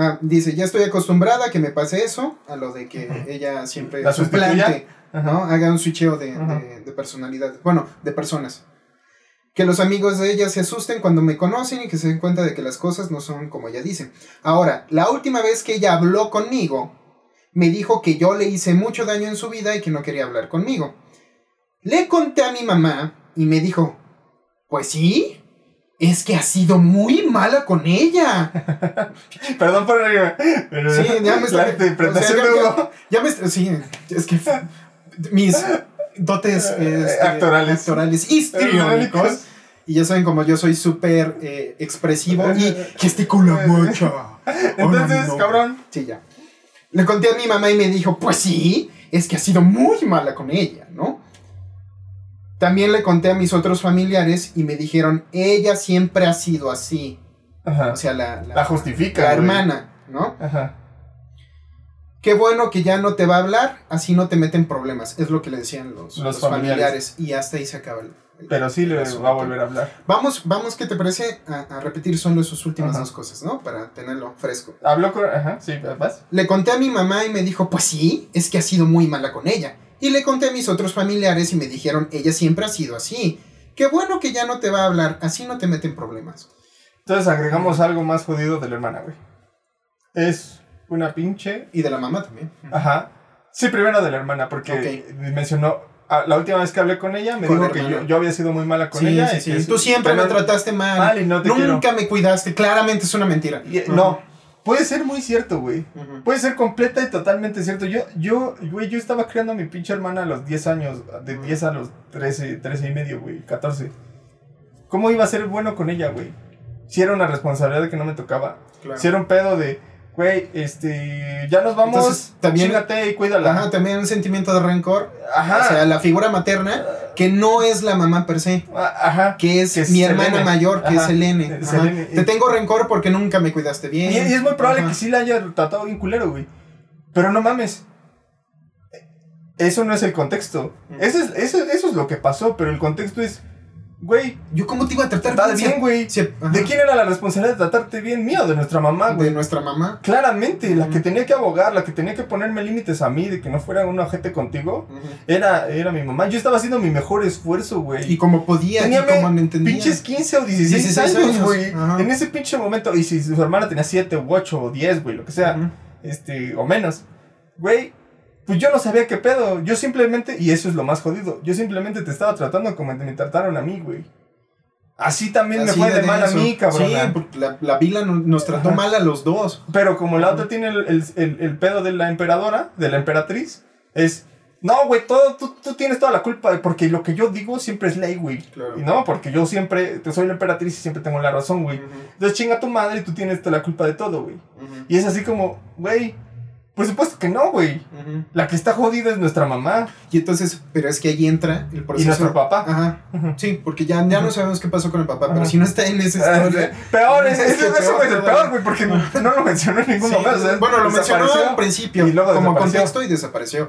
ah, dice, ya estoy acostumbrada a que me pase eso, a lo de que ella siempre ¿La suplante? ¿no? Haga un switcheo de, de, de personalidad, bueno, de personas. Que los amigos de ella se asusten cuando me conocen y que se den cuenta de que las cosas no son como ella dice. Ahora, la última vez que ella habló conmigo, me dijo que yo le hice mucho daño en su vida y que no quería hablar conmigo. Le conté a mi mamá y me dijo, pues sí, es que ha sido muy mala con ella. Perdón por. Pero Sí, ya me la está- interpretación o sea, de ya- Hugo. Ya me... Sí, es que mis dotes este, Actorales. actorales histriónicos. Y ya saben como yo soy súper eh, expresivo y gesticula mucho. Entonces, Oh, no. cabrón. Sí, ya. Le conté a mi mamá y me dijo, pues sí, es que ha sido muy mala con ella, ¿no? También le conté a mis otros familiares y me dijeron, ella siempre ha sido así. Ajá. O sea, la, la, La justifica. la güey. hermana, ¿no? Ajá. Qué bueno que ya no te va a hablar, así no te meten problemas. Es lo que le decían los, Los los familiares. familiares. Y hasta ahí se acaba el... el- Pero sí le asunto. va a volver a hablar. Vamos, vamos, ¿qué te parece? A, a repetir solo sus últimas Ajá. dos cosas, ¿no? Para tenerlo fresco. Habló con. Ajá, sí, vas. Le conté a mi mamá y me dijo, pues sí, es que ha sido muy mala con ella. Y le conté a mis otros familiares y me dijeron, ella siempre ha sido así. Qué bueno que ya no te va a hablar, así no te meten problemas. Entonces agregamos algo más jodido de la hermana, güey. Es una pinche Y de la mamá también. Ajá. Sí, primero de la hermana, porque mencionó a- la última vez que hablé con ella me Con dijo la que yo, hermana. yo había sido muy mala con Sí, ella. sí, y sí. que Tú siempre me trataste mal. mal y no te Nunca me cuidaste. Claramente es una mentira. Y- Ajá. No, puede ser muy cierto, güey. Ujú. Puede ser completa y totalmente cierto. Yo, yo, güey, yo estaba criando a mi pinche hermana a los 10 años, de 10 a los 13, 13 y medio, güey, 14. ¿Cómo iba a ser bueno con ella, güey? Si era una responsabilidad que no me tocaba. Claro. Si era un pedo de, güey, este, ya nos vamos, Entonces, también- y cuídala. Ajá, también un sentimiento de rencor Ajá. hacia la figura materna que no es la mamá per se. Ah, Ajá. Que es, Que es mi hermana mayor, que Ajá. es Selene. Ajá. Selene. Te tengo rencor porque nunca me cuidaste bien. Y, y es muy probable Ajá. que sí la haya tratado bien culero, güey. Pero no mames. Eso no es el contexto. Eso es, eso, eso es lo que pasó, pero el contexto es, güey, ¿Yo cómo te iba a tratar bien? güey. Si-. ¿De quién era la responsabilidad de tratarte bien? Mía o de nuestra mamá, De güey. nuestra mamá. Claramente, la Ujú. que tenía que abogar, la que tenía que ponerme límites a mí de que no fuera un ojete contigo, era, era mi mamá. Yo estaba haciendo mi mejor esfuerzo, güey. Y como podía, Tenía y como no entendía. pinches 15 o 16, 16 años, güey. En ese pinche momento, y si su hermana tenía 7 u 8 o 10, güey, lo que sea, este, o menos. Güey, pues yo no sabía qué pedo. Yo simplemente, y eso es lo más jodido, yo simplemente te estaba tratando como me trataron a mí, güey. Así también Así me fue de, mal a mí, cabrón. Sí, porque la, la vila no- nos trató Ajá. mal a los dos. Pero como la otra tiene el, el- el- el pedo de la emperadora, de la emperatriz, es. No, güey, todo, tú, tú tienes toda la culpa, porque lo que yo digo siempre es ley, güey. Claro. Y no, porque yo siempre te soy la emperatriz y siempre tengo la razón, güey. Ujú, Entonces chinga tu madre y tú tienes toda la culpa de todo, güey. Y es así como, güey, por supuesto que no, güey. La que está jodida es nuestra mamá Y entonces, pero es que ahí entra el y proceso. nuestro papá. Ajá. Sí, porque ya, ya no sabemos qué pasó con el papá, pero si no está en esa historia. Peor, es, Es eso es el peor, güey, porque no, no lo mencionó en ningún Sí, momento. o sea, bueno, lo mencionó al principio y luego como desapareció. contexto y desapareció.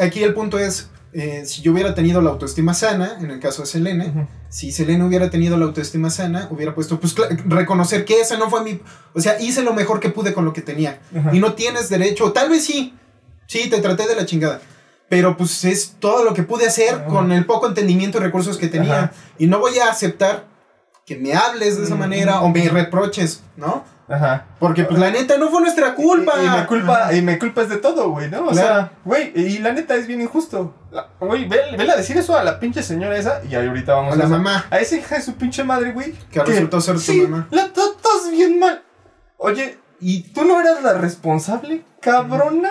Aquí el punto es, eh, si yo hubiera tenido la autoestima sana, en el caso de Selene, Ujú. si Selene hubiera tenido la autoestima sana, hubiera puesto, pues reconocer que esa no fue mi... O sea, hice lo mejor que pude con lo que tenía. Ajá. Y no tienes derecho, tal vez sí, sí, te traté de la chingada. Pero pues es todo lo que pude hacer Ajá. con el poco entendimiento y recursos que tenía. Y no voy a aceptar que me hables de esa manera o me reproches, ¿no? Ajá. Porque pues la neta no fue nuestra culpa. Y, y me culpa, y me culpas de todo, güey, ¿no? O Claro. sea, güey, y la neta es bien injusto. Güey, ve- vele a decir eso a la pinche señora esa y ahorita vamos A la esa- mamá. A esa hija de su pinche madre, güey. Que resultó ser tu sí, mamá. La tratas bien mal. Oye, ¿y tú no eras la responsable, cabrona?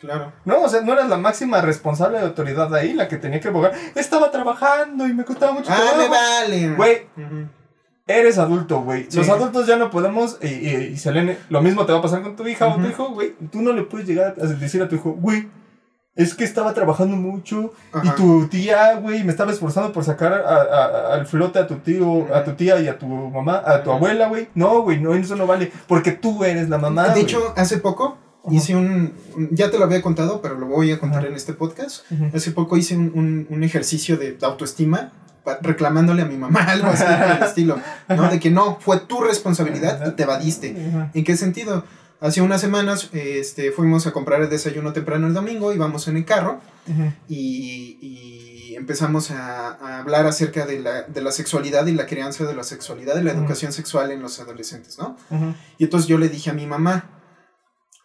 Claro. No, o sea, no eras la máxima responsable de autoridad de ahí, la que tenía que abogar. Estaba trabajando y me costaba mucho Ah, trabajo. me vale. Güey, Ujú. Eres adulto, güey. Sí. Los adultos ya no podemos. Y, y, y Selene, lo mismo te va a pasar con tu hija o tu hijo, güey. Tú no le puedes llegar a decir a tu hijo, güey. Es que estaba trabajando mucho y Ajá. tu tía, güey, me estaba esforzando por sacar a- a- a- al flote a tu tío, a tu tía y a tu mamá, a tu abuela, güey. No, güey, no, eso no vale. Porque tú eres la mamá. de hecho, hace poco Ajá. hice un, Ya te lo había contado, pero lo voy a contar Ajá. en este podcast. Hace poco hice un, un- un ejercicio de autoestima reclamándole a mi mamá algo así por el estilo. ¿no? De que no, fue tu responsabilidad y te evadiste. ¿En qué sentido? Hace unas semanas este, fuimos a comprar el desayuno temprano el domingo, íbamos en el carro y, y empezamos a, a hablar acerca de la, de la sexualidad y la crianza de la sexualidad y la educación sexual en los adolescentes, ¿no? Y entonces yo le dije a mi mamá,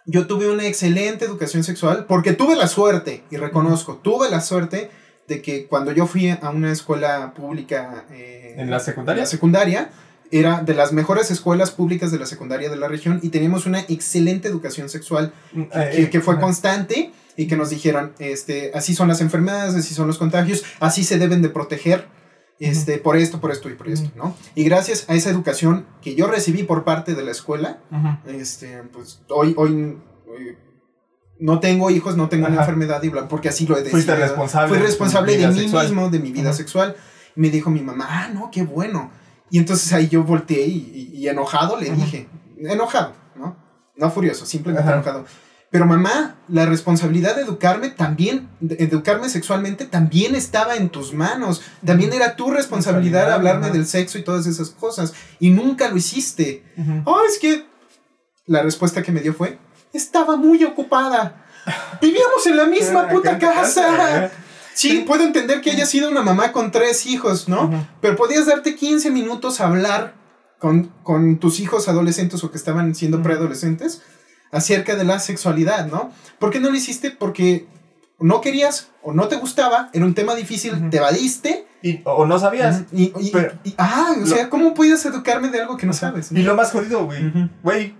yo tuve una excelente educación sexual porque tuve la suerte, y reconozco, tuve la suerte de que cuando yo fui a una escuela pública eh, ¿En la secundaria? la secundaria, era de las mejores escuelas públicas de la secundaria de la región y teníamos una excelente educación sexual Eh, que, que fue constante y que nos dijeron, este, así son las enfermedades, así son los contagios, así se deben de proteger, este, por esto, por esto y por esto, ¿no? Y gracias a esa educación que yo recibí por parte de la escuela, este, pues hoy, hoy, hoy no tengo hijos, no tengo una enfermedad y bla, porque así lo he decidido. Fuiste responsable Fui de responsable de vida mí sexual. mismo, de mi vida sexual. Y me dijo mi mamá, ah, no, qué bueno. Y entonces ahí yo volteé y, y- y enojado le dije, enojado, ¿no? No furioso, simplemente enojado. Pero mamá, la responsabilidad de educarme también, de educarme sexualmente también estaba en tus manos. También era tu responsabilidad hablarme del sexo y todas esas cosas. Y nunca lo hiciste. Oh, es que la respuesta que me dio fue, estaba muy ocupada. Vivíamos en la misma puta qué casa. ¿eh? Sí, puedo entender que haya sido una mamá con tres hijos, ¿no? Pero podías darte 15 minutos a hablar con, con tus hijos adolescentes o que estaban siendo preadolescentes acerca de la sexualidad, ¿no? ¿Por qué no lo hiciste? Porque no querías o no te gustaba, era un tema difícil, te evadiste. Y, o no sabías. Y, y- Pero- y- ah, o sea, ¿cómo puedes educarme de algo que no sabes? Y lo más jodido, güey. Güey,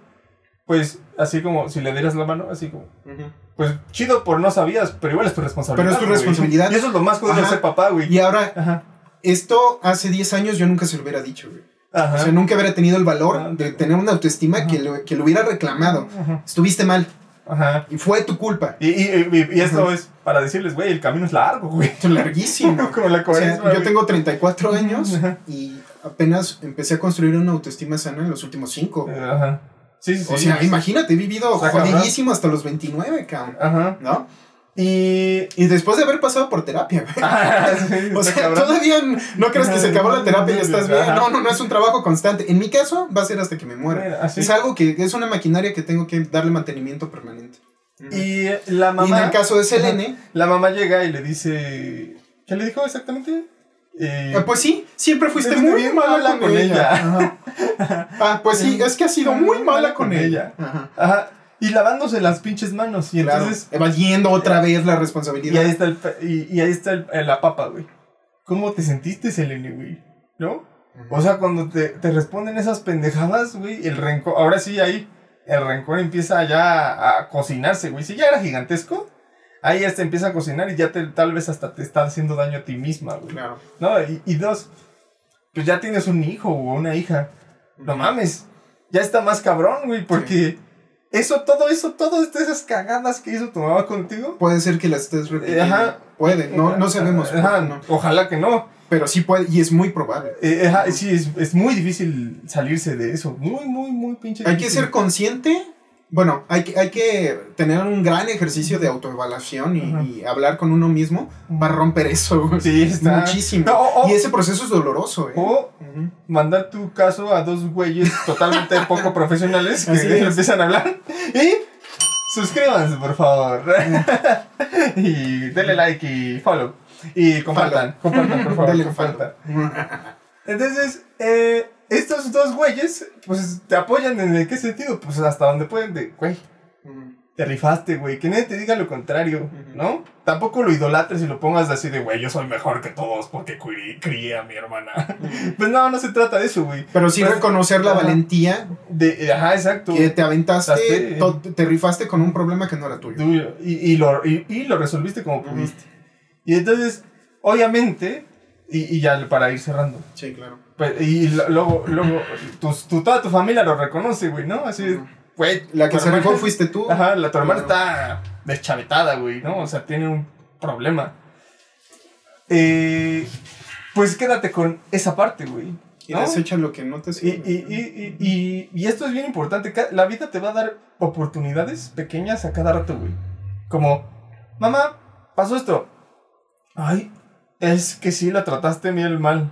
pues así como si le dieras la mano, así como. Ujú. Pues chido por no sabías, pero igual es tu responsabilidad. Pero es tu güey. responsabilidad. Y eso es lo más jodido de Ajá. ser papá, güey. Y ahora, Ajá. esto hace 10 años yo nunca se lo hubiera dicho, güey. Ajá. O sea, nunca hubiera tenido el Ah, valor de tener una autoestima Ajá. que lo, que lo hubiera reclamado. Ajá. Estuviste mal Ajá. y fue tu culpa. Y, y, y- y esto Ajá. es para decirles, güey, el camino es largo, güey. Larguísimo. Como la O sea, cuaresma, yo tengo 34 años Ajá. y apenas empecé a construir una autoestima sana en los últimos 5. Ajá. Sí, sí, sí. O sea, imagínate, he vivido jodidísimo hasta los 29, cabrón. Ajá. ¿No? Y. Y después de haber pasado por terapia, güey. Ah, sí, O sea, cabrón. todavía no crees que se acabó la terapia y ya estás bien. No, no, no es un trabajo constante. En mi caso, va a ser hasta que me muera. Mira. Es algo que es una maquinaria que tengo que darle mantenimiento permanente. Y la Y en mamá. el caso de Selene, La mamá llega y le dice. ¿Qué le dijo exactamente? Eh, eh, pues sí, siempre fuiste muy bien mala mala con, ella. ella. Ajá. Ah, pues sí, es que ha sido muy mala con ella. Ajá. Ajá. Y lavándose las pinches manos. Y Claro, entonces. evadiendo otra vez la Y responsabilidad. ahí está, el, y, y ahí está el- eh, la papa, güey. ¿Cómo te sentiste, Selene, güey? ¿No? O sea, cuando te, te responden esas pendejadas, güey, el rencor. Ahora sí, ahí. El rencor empieza ya a cocinarse, güey. Si ya era gigantesco, ahí ya te empieza a cocinar y ya te, tal vez hasta te está haciendo daño a ti misma, güey. Claro. No, y, y dos, pues ya tienes un hijo o una hija. No mames. Ya está más cabrón, güey, porque eso, todo eso, todas esas cagadas que hizo tu mamá contigo. Puede ser que la estés repitiendo. Ajá. Puede, no, no sabemos. Ajá, no. Ojalá que no. Pero sí puede, y es muy probable. Eh, ajá, sí, es, es muy difícil salirse de eso. Muy, muy, muy pinche Hay que ser consciente. Bueno, hay que, hay que tener un gran ejercicio de autoevaluación y, hablar con uno mismo para romper eso. güey. Sí, está. Muchísimo. No, Y ese proceso es doloroso, ¿eh? o Ujú. mandar tu caso a dos güeyes totalmente poco profesionales que es. empiezan a hablar. Y suscríbanse, por favor. y denle like y follow. Y compartan, compartan, por favor. Dale, compartan. follow. Entonces, eh, estos dos güeyes, pues te apoyan en el qué sentido, pues hasta donde pueden, de, güey, Ujú. te rifaste, güey, que nadie te diga lo contrario, Ujú. ¿no? Tampoco lo idolatres y lo pongas así de, güey, yo soy mejor que todos porque crié, a mi hermana. pues no, no se trata de eso, güey. Pero sí Pues, reconocer la ajá. valentía De, ajá, exacto. que te aventaste, to- te rifaste con un problema que no era tuyo. Tú- y, y lo, y, y lo resolviste como pudiste. Y entonces, obviamente, y, y ya para ir cerrando, Sí, claro. Pues, y luego, luego, tu, tu- toda tu familia lo reconoce, güey, ¿no? Así, güey. La que se rifó fuiste tú. Ajá, la tu hermana está deschavetada, güey, ¿no? O sea, tiene un problema. Eh, pues quédate con esa parte, güey. Y ¿no? desecha lo que no te sirve. y, y, y, y, y esto es bien importante. La vida te va a dar oportunidades pequeñas a cada rato, güey. Como, mamá, pasó esto. Ay, es que sí la trataste bien mal.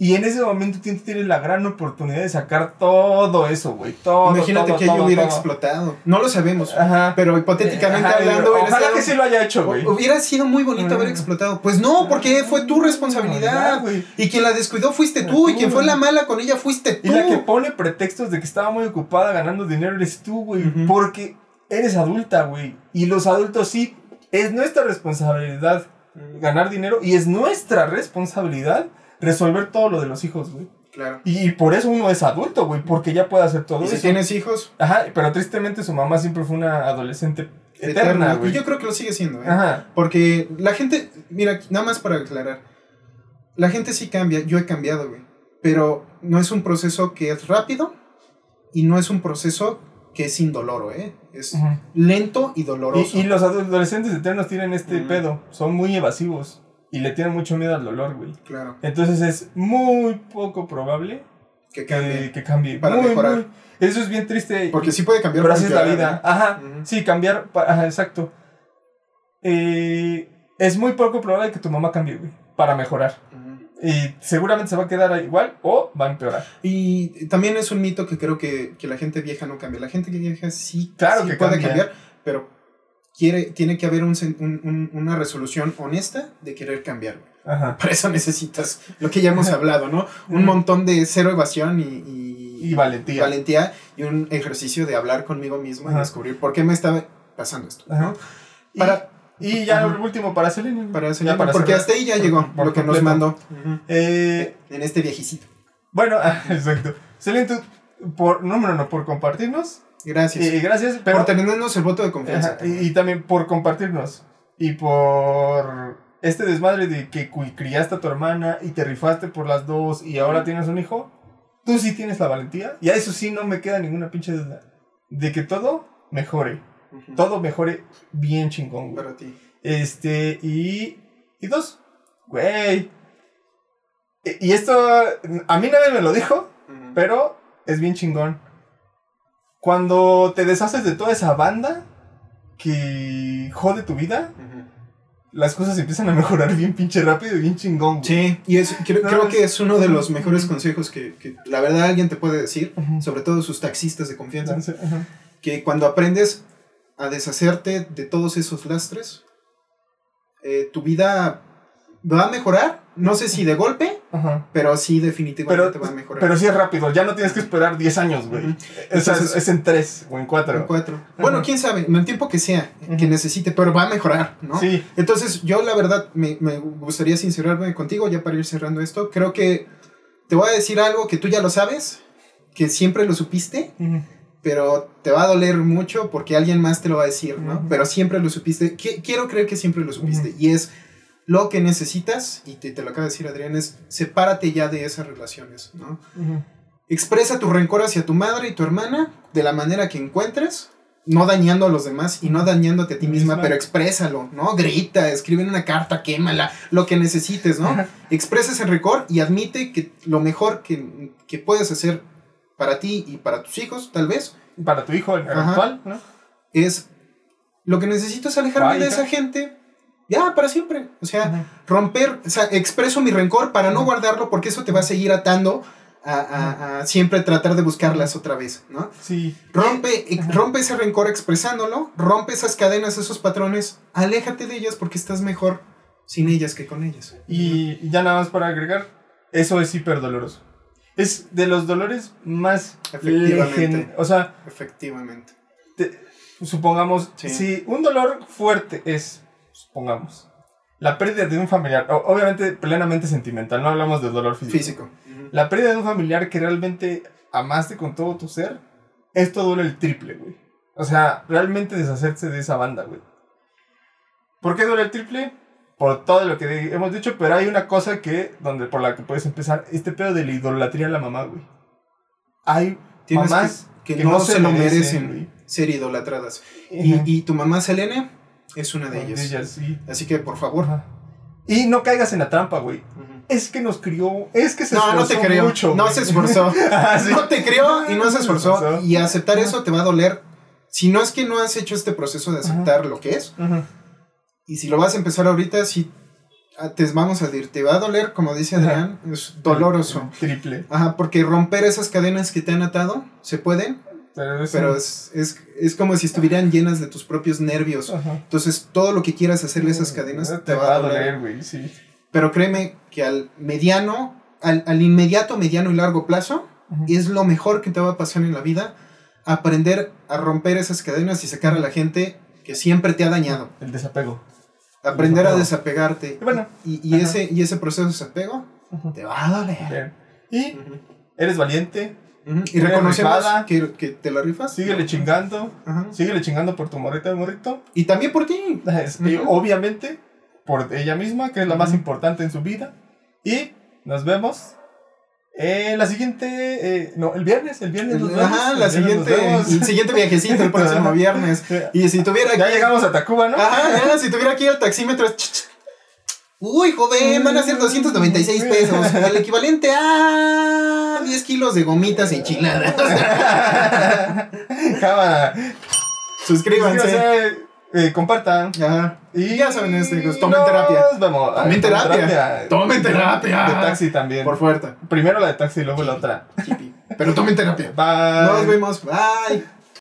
Y en ese momento tienes, la gran oportunidad de sacar todo eso, güey. Todo. Imagínate todo, que todo, hubiera todo. explotado. No lo sabemos. Ajá. Pero hipotéticamente Ajá, hablando, hubiera Ojalá sido- que sí lo haya hecho, güey. Hubiera sido muy bonito haber explotado. Pues no, porque fue tu responsabilidad. güey. Y quien la descuidó fuiste tú. Y quien fue la mala con ella fuiste Y tú. la que pone pretextos de que estaba muy ocupada ganando dinero eres tú, güey. Porque eres adulta, güey. Y los adultos sí, es nuestra responsabilidad ganar dinero y es nuestra responsabilidad resolver todo lo de los hijos, güey. Claro. Y, por eso uno es adulto, güey, porque ya puede hacer todo Y si eso. tienes hijos, Ajá, pero tristemente su mamá siempre fue una adolescente eterna, güey. Y yo creo que lo sigue siendo. ¿eh? Ajá. Porque la gente, mira, nada más para aclarar. La gente sí cambia. Yo he cambiado, güey. Pero no es un proceso que es rápido. Y no es un proceso que es indoloro, ¿eh? Es lento y doloroso. Y, y los adolescentes eternos tienen este pedo, son muy evasivos y le tienen mucho miedo al dolor, güey. Claro. Entonces es muy poco probable Que que, cambie. que cambie. Para Muy, mejorar. muy. Eso es bien triste. Porque sí puede cambiar. pero así es la vida. ¿eh? Ajá. Sí, cambiar. Ajá, exacto. Eh, es muy poco probable que tu mamá cambie, güey. Para mejorar. Ujú. Y seguramente se va a quedar igual o va a empeorar. Y también es un mito que creo que, que la gente vieja no cambia. La gente vieja sí, Claro sí que puede cambia. cambiar, pero quiere, tiene que haber un un- un- una resolución honesta de querer cambiar. Ajá. Para eso necesitas lo que ya hemos hablado, ¿no? Un montón de cero evasión y, y, Y valentía. valentía y un ejercicio de hablar conmigo mismo Ajá. y descubrir por qué me estaba pasando esto. ¿no? Y- Para, Y ya el último para Selene. Para para porque hasta ahí ya llegó Por lo que nos completo. mandó. Eh, En este viejecito. bueno, exacto. Selene, tú, por número no, por compartirnos. Gracias. Y gracias, pero. por tenernos el voto de confianza. Ajá, y, y también por compartirnos. Y por este desmadre de que criaste a tu hermana y te rifaste por las dos y ahora tienes un hijo. Tú sí tienes la valentía. Y a eso sí no me queda ninguna pinche duda. De que todo mejore. Ujú. Todo mejore bien chingón, güey. para ti. Este, y. Y dos. Güey. E- Y esto. A mí nadie me lo dijo. Ujú. Pero es bien chingón. Cuando te deshaces de toda esa banda que jode tu vida, Ujú. las cosas empiezan a mejorar bien pinche rápido y bien chingón. güey. Sí, y es, creo, No, creo es- que es uno de los mejores consejos que, que la verdad alguien te puede decir, Ujú. sobre todo sus taxistas de confianza, Entonces, ajá. que cuando aprendes a deshacerte de todos esos lastres, eh, tu vida va a mejorar, no sé si de golpe, Ajá. pero sí Pero, definitivamente va a mejorar. pero sí es rápido, ya no tienes que esperar 10 años, güey. Es, en 3 o en 4. En cuatro. Bueno, quién sabe, en el tiempo que sea, que necesite, pero va a mejorar, ¿no? Sí. Entonces, yo la verdad me, me gustaría sincerarme contigo ya para ir cerrando esto. Creo que te voy a decir algo que tú ya lo sabes, que siempre lo supiste, pero te va a doler mucho porque alguien más te lo va a decir, ¿no? Pero siempre lo supiste. Qui- Quiero creer que siempre lo supiste. Y es lo que necesitas, y te, te lo acaba de decir Adrián, es sepárate ya de esas relaciones, ¿no? Expresa tu rencor hacia tu madre y tu hermana de la manera que encuentres, no dañando a los demás y no dañándote a ti misma, Misma. pero exprésalo, ¿no? Grita, escribe una carta, quémala, lo que necesites, ¿no? Expresa ese rencor y admite que lo mejor que, que puedes hacer para ti y para tus hijos, tal vez, Para tu hijo, el actual, ¿no? es lo que necesito es alejarme de esa gente. Ya, para siempre. O sea, Ajá. romper, o sea, expreso mi rencor para no guardarlo porque eso te va a seguir atando a, a- a siempre tratar de buscarlas otra vez, ¿no? Sí. Rompe, Ajá. rompe ese rencor expresándolo, rompe esas cadenas, esos patrones, aléjate de ellas porque estás mejor sin ellas que con ellas. Y ya nada más para agregar, eso es hiper doloroso. Es de los dolores más Efectivamente. O sea, Efectivamente. te- supongamos, Sí. si un dolor fuerte es, supongamos, la pérdida de un familiar, obviamente plenamente sentimental, no hablamos de dolor físico. Físico. La pérdida de un familiar que realmente amaste con todo tu ser, esto duele el triple, güey. O sea, realmente deshacerse de esa banda, güey. ¿Por qué duele el triple? Por todo lo que hemos dicho, pero hay una cosa que, donde por la que puedes empezar, este pedo de la idolatría a la mamá, güey. Hay Tienes mamás que, que no, se lo merecen ser idolatradas. Y, y tu mamá Selene es una de De ellas. ellas, sí. Así que, por favor. Ajá. Y no caigas en la trampa, güey. Es que nos crió, es que se No, no esforzó te creo. mucho. no güey. se esforzó. Ah, sí. No te crió y no se esforzó. Y aceptar eso te va a doler. Si no es que no has hecho este proceso de aceptar lo que es, Ajá. y si lo vas a empezar ahorita, sí te vamos a decir, te va a doler, como dice Ajá. Adrián, es doloroso. Triple. Ajá, porque romper esas cadenas que te han atado, se pueden, Pero es, pero es, es, es como si estuvieran llenas de tus propios nervios. Ajá. Entonces, todo lo que quieras hacerle a esas cadenas te, va a doler. güey, sí. Pero créeme que al mediano, al, al inmediato, mediano y largo plazo, Ujú. es lo mejor que te va a pasar en la vida. Aprender a romper esas cadenas y sacar a la gente que siempre te ha dañado. El desapego. Aprender a desapego. desapegarte. Y bueno, Y, y ajá. ese, y ese proceso de desapego te va a doler. Bien. Y eres valiente, Ujú. Y reconocemos que, que te la rifas. síguele chingando, Ajá. síguele chingando por tu morrita de morrito. Y también por ti. Es- y Ujú. obviamente por ella misma, que es la más importante en su vida. Y nos vemos en la siguiente, eh, no, el viernes, el viernes nos vemos. Ajá, el la siguiente, el siguiente viajecito el próximo viernes. Y si tuviera Ya aquí- llegamos a Tacuba, ¿no? Ajá, si tuviera aquí el taxímetro. Uy, joven, van a ser 296 pesos. El equivalente a 10 kilos de gomitas enchiladas. Cámara. Suscríbanse. Suscríbanse, eh, compartan. Ajá. Y ya saben esto, hijos. Tomen terapia. vemos. Tomen Ay, terapia. Tomen terapia. De taxi también. Por fuerte. Primero la de taxi y luego la otra. Pero tomen terapia. Bye. Nos vemos. Bye.